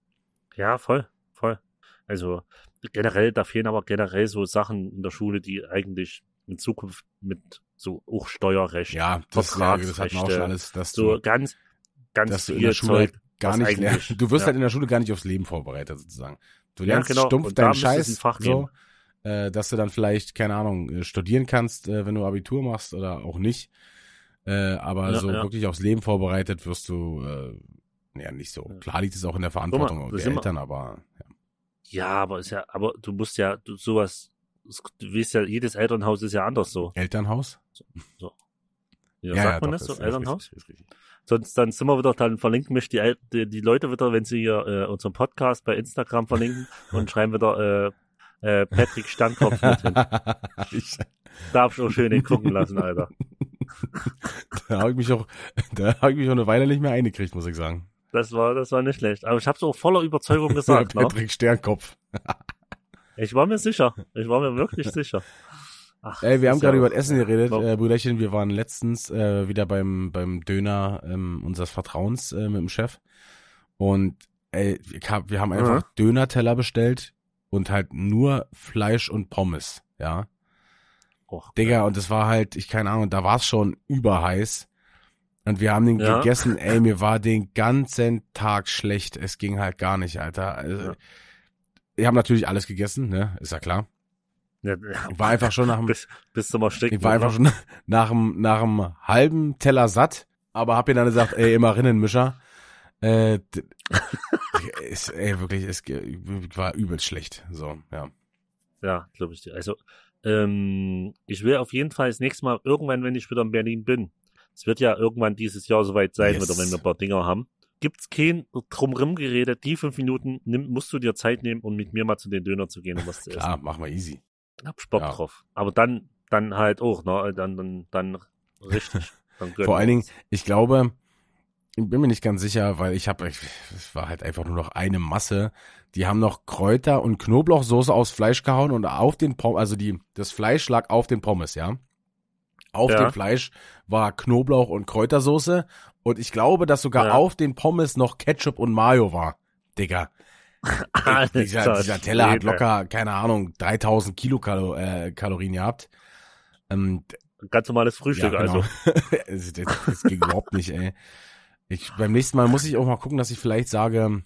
Ja, voll, voll. Also generell, da fehlen aber generell so Sachen in der Schule, die eigentlich in Zukunft mit so auch Steuerrecht, Ja, das, ja, das hat man auch schon alles, dass so du, ganz, ganz dass du in viel der Schule Zeug. halt gar was nicht lernst. Du wirst ja. halt in der Schule gar nicht aufs Leben vorbereitet sozusagen. Du Ja, lernst genau. stumpf Und deinen Scheiß so, äh, dass du dann vielleicht, keine Ahnung, äh, studieren kannst, äh, wenn du Abitur machst oder auch nicht. Äh, aber Ja, so ja. wirklich aufs Leben vorbereitet wirst du äh, ja nicht so. Klar liegt es auch in der Verantwortung mal, der Eltern, aber ja. Ja, aber ist ja, aber du musst ja, du sowas, du weißt ja, jedes Elternhaus ist ja anders so. Elternhaus? Ja, sagt man doch, das so, Elternhaus? richtig, ist richtig. Sonst dann sind wir wieder, dann verlinken mich die, El die, die Leute wieder, wenn sie hier äh, unseren Podcast bei Instagram verlinken [laughs] und schreiben wieder äh, äh, Patrick Sternkopf mit hin. [laughs] ich, Darf auch schön den gucken lassen, Alter. [laughs] da habe ich mich auch, [laughs] da habe ich mich auch eine Weile nicht mehr eingekriegt, muss ich sagen. Das war, das war nicht schlecht. Aber ich habe es auch voller Überzeugung [laughs] gesagt, ne? Patrick Sternkopf. Ich war mir sicher. Ich war mir wirklich [laughs] sicher. Ach, Ey, wir haben gerade ja über Essen geredet, äh, Brüderchen. Wir waren letztens äh, wieder beim beim Döner ähm, unseres Vertrauens äh, mit dem Chef und ey, wir, haben einfach Dönerteller bestellt und halt nur Fleisch und Pommes, ja. Och, Digga, und das war halt, ich keine Ahnung, da war es schon überheiß. Und wir haben den Ja. gegessen, ey, mir war den ganzen Tag schlecht. Es ging halt gar nicht, Alter. Also, Ja. Wir haben natürlich alles gegessen, ne? Ist ja klar. Ja, Ich war einfach schon nach dem, [laughs] bis, bis zum Ersticken. ich war einfach schon [laughs] nach dem, nach dem halben Teller satt, aber hab ihr dann gesagt, ey, immer Rinnenmischer. Äh, [laughs] ist, ey, wirklich, es war übelst schlecht. So, ja. Ja, glaube ich dir. Also, ähm, ich will auf jeden Fall das nächste Mal irgendwann, wenn ich wieder in Berlin bin. Es wird ja irgendwann dieses Jahr soweit sein, Yes. oder wenn wir ein paar Dinger haben. Gibt's kein drumrum Gerede, die fünf Minuten nimm, musst du dir Zeit nehmen, um mit mir mal zu den Döner zu gehen und was zu essen. Klar, mach mal easy. Hab Bock Ja. drauf. Aber dann, dann halt auch, ne? Dann, dann, dann richtig. [laughs] Dann Vor wir allen Dingen, ich glaube, ich bin mir nicht ganz sicher, weil ich habe, es war halt einfach nur noch eine Masse. Die haben noch Kräuter und Knoblauchsoße aus Fleisch gehauen und auf den Pommes, also die, das Fleisch lag auf den Pommes, ja. Auf Ja. dem Fleisch war Knoblauch und Kräutersoße und ich glaube, dass sogar Ja. auf den Pommes noch Ketchup und Mayo war. Digga, [laughs] ey, dieser, Alter dieser Teller hat locker, keine Ahnung, 3000 Kilokalorien äh, Kalorien gehabt. Ähm, Ganz normales Frühstück, ja, also. [laughs] genau. das, das, das ging überhaupt nicht, ey. Ich, beim nächsten Mal muss ich auch mal gucken, dass ich vielleicht sage,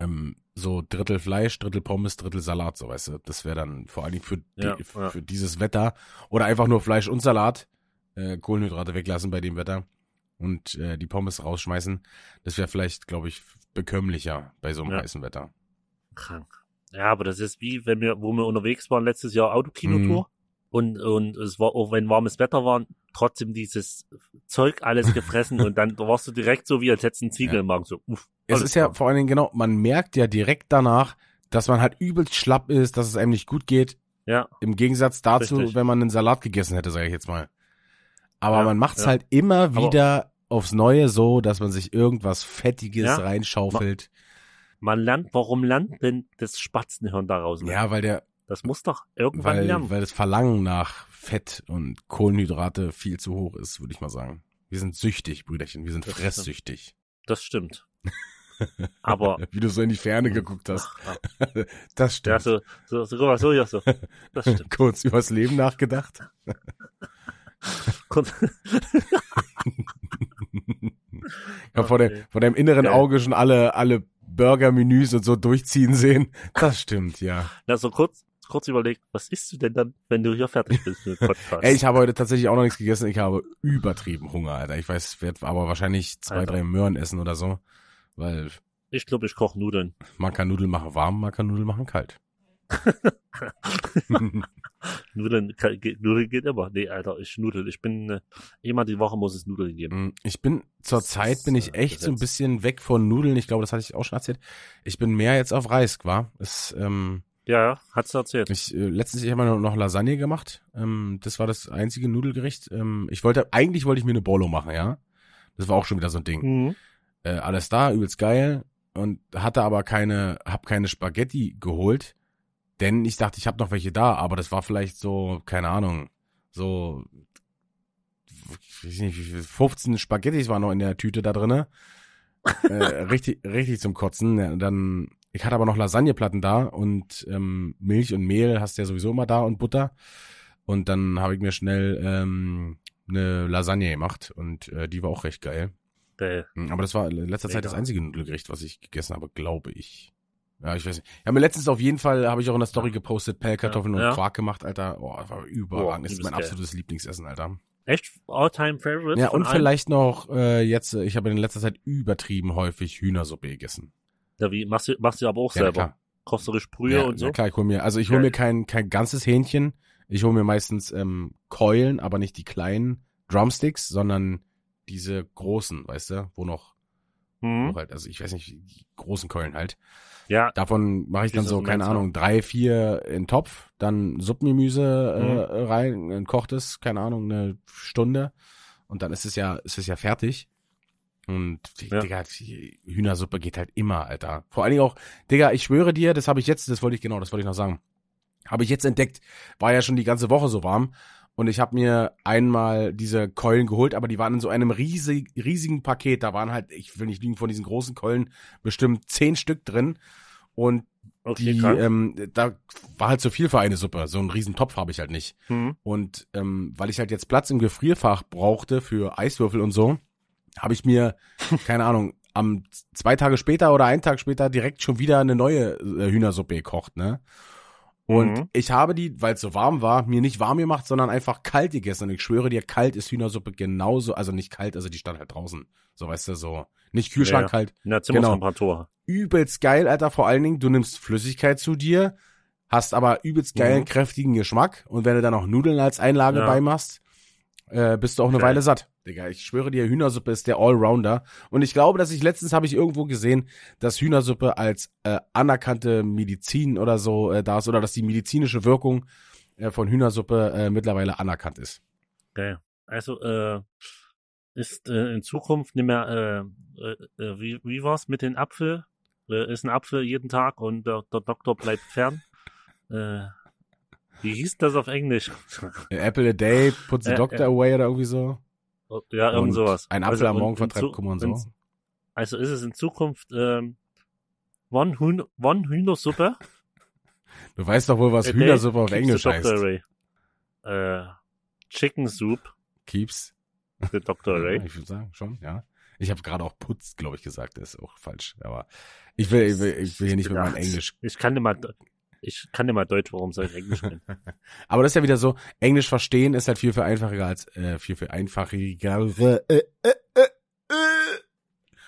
ähm, so Drittel Fleisch, Drittel Pommes, Drittel Salat, so weißt du. Das wäre dann vor allen Dingen für, Ja, die, ja. für dieses Wetter. Oder einfach nur Fleisch und Salat, äh, Kohlenhydrate weglassen bei dem Wetter und äh, die Pommes rausschmeißen. Das wäre vielleicht, glaube ich, bekömmlicher bei so einem Ja. heißen Wetter. Krank. Ja, aber das ist wie, wenn wir, wo wir unterwegs waren letztes Jahr Autokinotour Mhm. und, und es war, auch wenn warmes Wetter war, trotzdem dieses Zeug alles gefressen und dann warst du direkt so, wie als hättest du einen Ziegel Ja. im Magen, so, uff. Es ist ja vor allen Dingen genau, man merkt ja direkt danach, dass man halt übelst schlapp ist, dass es einem nicht gut geht. ja, Im Gegensatz dazu, Richtig. wenn man einen Salat gegessen hätte, sage ich jetzt mal. Aber Ja, man macht's ja. halt immer Aber- wieder aufs Neue so, dass man sich irgendwas Fettiges Ja. reinschaufelt. man lernt, warum lernt denn das Spatzenhirn daraus? Ja, weil der, Das muss doch irgendwann weil, lernen. weil das Verlangen nach Fett und Kohlenhydrate viel zu hoch ist, würde ich mal sagen. Wir sind süchtig, Brüderchen. Wir sind Das fresssüchtig. Das stimmt. [laughs] Aber, Wie du so in die Ferne geguckt hast. ach, [laughs] Das ja, stimmt. so, so, so, mal, so, ja, so. Das [laughs] stimmt. Kurz übers Leben nachgedacht. Kurz- Ich hab vor, vor deinem inneren Geil. Auge schon alle, alle Burger-Menüs und so durchziehen sehen. Das stimmt, ja. Na, so kurz, kurz überlegt, was isst du denn dann, wenn du hier fertig bist mit dem Podcast? [laughs] Ey, ich habe heute tatsächlich auch noch nichts gegessen. Ich habe übertrieben Hunger, Alter. Ich weiß, ich werde aber wahrscheinlich zwei, Alter. drei Möhren essen oder so. Weil Ich glaube, ich koche Nudeln. man kann Nudeln machen warm, man kann Nudeln machen kalt. [laughs] [laughs] Nudeln, geht- Nudeln geht immer. Nee, Alter, ich nudel. Ich bin, äh, immer die Woche muss es Nudeln geben. Mm, ich bin, zur Das Zeit ist, bin ich äh, echt so ein bisschen weg von Nudeln. Ich glaube, das hatte ich auch schon erzählt. Ich bin mehr jetzt auf Reis, war. Es, ähm, Ja, ja, hat's erzählt. Ich, äh, letztens, ich habe noch, noch Lasagne gemacht. Ähm, das war das einzige Nudelgericht. Ähm, ich wollte, eigentlich wollte ich mir eine Bolo machen, ja. Das war auch schon wieder so ein Ding. Mhm. Äh, alles da, übelst geil. Und hatte aber keine, hab keine Spaghetti geholt. Denn ich dachte, ich habe noch welche da, aber das war vielleicht so, keine Ahnung, so, ich weiß nicht, wie viel, 15 Spaghettis waren noch in der Tüte da drinne. äh, [laughs] richtig, richtig zum Kotzen. Ja, dann, ich hatte aber noch Lasagneplatten da und ähm, Milch und Mehl hast du ja sowieso immer da und Butter. Und dann habe ich mir schnell ähm, eine Lasagne gemacht und äh, die war auch recht geil. Geil. Hm, Aber das war in letzter Zeit das einzige Nudelgericht, was ich gegessen habe, glaube ich. Ja, ich weiß nicht. Ja, mir letztens auf jeden Fall, habe ich auch in der Story gepostet, Pellkartoffeln Ja. und Quark gemacht, Alter. Oh, das war überragend. das ist mein geil. absolutes Lieblingsessen, Alter. Echt? All-time favorite? Ja, und allen? vielleicht noch äh, jetzt, äh, ich habe in letzter Zeit übertrieben häufig Hühnersuppe gegessen. Ja, wie, machst du, machst du aber auch Ja, selber. klar. Kochst du richtig Brühe ja, und so? Ja, klar, ich hol mir, also ich hol Geil. mir kein, kein ganzes Hähnchen. Ich hol mir meistens ähm, Keulen, aber nicht die kleinen Drumsticks, sondern diese großen, weißt du, wo noch, Mhm. wo halt, also ich weiß nicht, die großen Keulen halt. Ja, Davon mache ich dann so, keine. Ahnung, drei, vier in den Topf, dann Suppengemüse Mhm. äh, rein, ein kochtes, keine Ahnung, eine Stunde und dann ist es ja, ist es ja fertig. Und Ja. Digga, die Hühnersuppe geht halt immer, Alter. Vor allen Dingen auch, Digga, ich schwöre dir, das habe ich jetzt, das wollte ich genau, das wollte ich noch sagen. Habe ich jetzt entdeckt, war ja schon die ganze Woche so warm. Und ich habe mir einmal diese Keulen geholt, aber die waren in so einem riesig, riesigen Paket. Da waren halt, ich will nicht liegen von diesen großen Keulen, bestimmt zehn Stück drin. Und Okay, die, krank. ähm, da war halt zu viel für eine Suppe. So einen riesen Topf habe ich halt nicht. Hm. Und ähm, weil ich halt jetzt Platz im Gefrierfach brauchte für Eiswürfel und so, habe ich mir, [laughs] keine Ahnung, am zwei Tage später oder einen Tag später direkt schon wieder eine neue äh, Hühnersuppe gekocht, ne? Und Mhm. ich habe die, weil es so warm war, mir nicht warm gemacht, sondern einfach kalt gegessen. Und ich schwöre dir, kalt ist Hühnersuppe genauso, also nicht kalt, also die stand halt draußen. So, weißt du, so. Nicht Kühlschrank Ja. kalt. In der Zimmertemperatur. Übelst geil, Alter. Vor allen Dingen, du nimmst Flüssigkeit zu dir, hast aber übelst geilen, Mhm. kräftigen Geschmack. Und wenn du dann noch Nudeln als Einlage Ja. beimachst, äh, bist du auch eine Geil. Weile satt. Digga, ich schwöre dir, Hühnersuppe ist der Allrounder. Und ich glaube, dass ich letztens habe ich irgendwo gesehen, dass Hühnersuppe als äh, anerkannte Medizin oder so äh, da ist oder dass die medizinische Wirkung äh, von Hühnersuppe äh, mittlerweile anerkannt ist. Geil. Also, äh, ist äh, in Zukunft nicht mehr, äh, äh, wie, wie war's mit den Apfel? Äh, ist ein Apfel jeden Tag und der, der Doktor bleibt fern. Äh, wie hieß das auf Englisch? Apple a day puts the Äh, doctor äh. away oder irgendwie so. Ja, irgend sowas. Ein Apfel Also, am Morgen vertreibt Kummer und in- so. Also ist es in Zukunft ähm, One, Hühn One Hühnersuppe? [laughs] Du weißt doch wohl, was day Hühnersuppe auf Englisch the heißt. Away. Äh, Chicken Soup, Keeps. the Doctor [laughs] Ja, away. ich würde sagen, schon, ja. Ich habe gerade auch putzt, glaube ich, gesagt. Das ist auch falsch. Aber ich will, ich will, ich will hier nicht mit meinem Englisch. Ich kann nicht mal, ich kann nicht mal Deutsch, warum soll ich Englisch können? [laughs] Aber das ist ja wieder so, Englisch verstehen ist halt viel, viel einfacher als, äh, viel, viel einfacher. Äh, äh, äh, äh.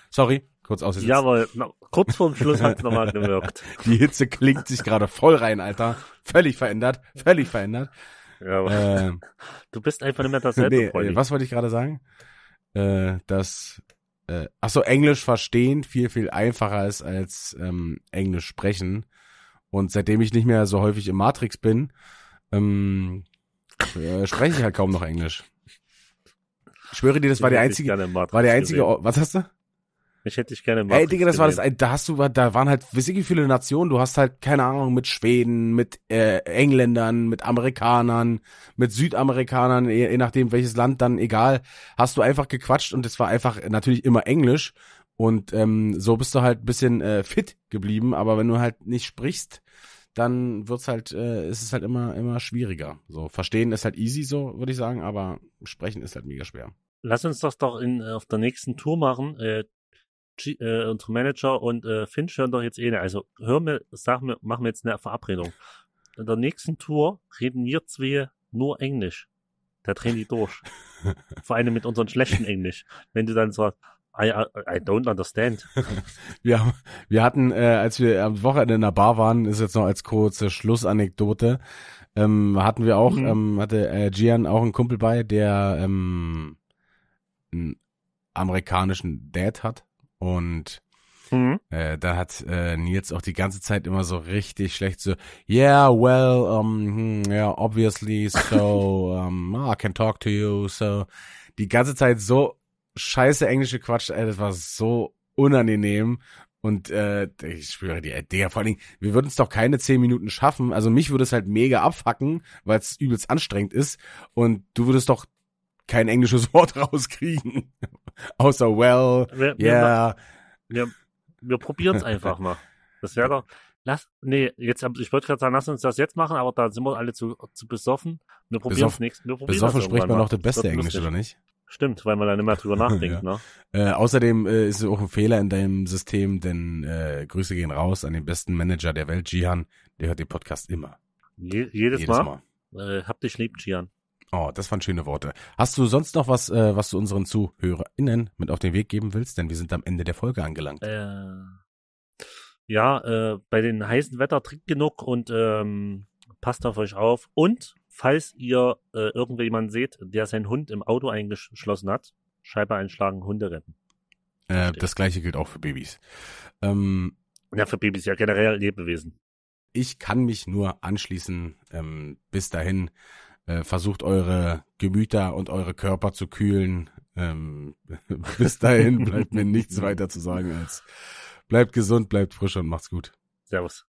Sorry, kurz ausgesetzt. Jawohl, na, kurz vorm Schluss hat's nochmal gewirkt. [laughs] Die Hitze klingt sich gerade voll rein, Alter. Völlig verändert, völlig verändert. Ja, Äh, du bist einfach nicht mehr dasselbe, nee, äh, was wollte ich gerade sagen? Äh, dass, äh, ach so, Englisch verstehen viel, viel einfacher ist als ähm, Englisch sprechen. Und seitdem ich nicht mehr so häufig im Matrix bin, ähm, äh, spreche ich halt kaum noch Englisch. Ich schwöre dir, das war Ich der hätte dich einzige, war der einzige, gesehen. Was hast du? Ich hätte dich gerne im Ey, Matrix Digga, das war das, gesehen. da hast du, da waren halt, ihr, wie viele Nationen? Du hast halt, keine Ahnung, mit Schweden, mit äh, Engländern, mit Amerikanern, mit Südamerikanern, je, je nachdem welches Land dann, egal, hast du einfach gequatscht und es war einfach natürlich immer Englisch und ähm, so bist du halt ein bisschen äh, fit geblieben, aber wenn du halt nicht sprichst, dann wird's halt, äh, ist es halt immer, immer schwieriger. So, verstehen ist halt easy, so würde ich sagen, aber sprechen ist halt mega schwer. Lass uns das doch in, äh, auf der nächsten Tour machen. Äh, G, äh, unsere Manager und äh, Finch hören doch jetzt eh nicht. Also hör mir, sag mir, machen wir jetzt eine Verabredung. In der nächsten Tour reden wir zwei nur Englisch. Da drehen die durch. [laughs] Vor allem mit unserem schlechten Englisch. Wenn du dann sagst, I, I, don't understand. [laughs] Wir, wir hatten, äh, als wir am Wochenende in der Bar waren, ist jetzt noch als kurze Schlussanekdote, ähm, hatten wir auch, Mhm. ähm, hatte äh, Gian auch einen Kumpel bei, der ähm, einen amerikanischen Dad hat und Hm? äh, da hat äh, Nils auch die ganze Zeit immer so richtig schlecht so, yeah, well, um, hmm, yeah, obviously, so, [laughs] um, I can talk to you, so, die ganze Zeit so scheiße englische Quatsch, ey, das war so unangenehm und äh, ich schwöre dir, ey, Digga, vor allen Dingen, wir würden es doch keine zehn Minuten schaffen, also mich würde es halt mega abfacken, weil es übelst anstrengend ist und du würdest doch kein englisches [laughs] Wort rauskriegen, außer well, Wir, yeah, wir, wir, wir probieren es einfach mal. Das wäre doch. Lass, nee, jetzt, hab- ich wollte gerade sagen, lass uns das jetzt machen, aber da sind wir alle zu, zu besoffen. Wir probieren es probieren besoffen spricht man noch das beste Englisch, oder nicht? Stimmt, weil man da nicht mehr drüber [laughs] nachdenkt, ne? Äh, außerdem äh, ist es auch ein Fehler in deinem System, denn äh, Grüße gehen raus an den besten Manager der Welt, Jihan. Der hört den Podcast immer. Je, jedes, Jedes Mal. Mal. Äh, hab dich lieb, Gian. Oh, das waren schöne Worte. Hast du sonst noch was, äh, was du unseren ZuhörerInnen mit auf den Weg geben willst? Denn wir sind am Ende der Folge angelangt. Äh, ja, bei den heißen Wetter trinkt genug und ähm, passt auf euch auf. Und falls ihr äh, irgendjemanden seht, der seinen Hund im Auto eingeschlossen hat, Scheibe einschlagen, Hunde retten. Äh, das gleiche gilt auch für Babys. Ähm, Ja, für Babys ja generell Lebewesen. ich kann mich nur anschließen. Ähm, bis dahin äh, versucht eure Gemüter und eure Körper zu kühlen. Ähm, [laughs] bis dahin bleibt mir nichts [laughs] weiter zu sagen als bleibt gesund, bleibt frisch und macht's gut. Servus.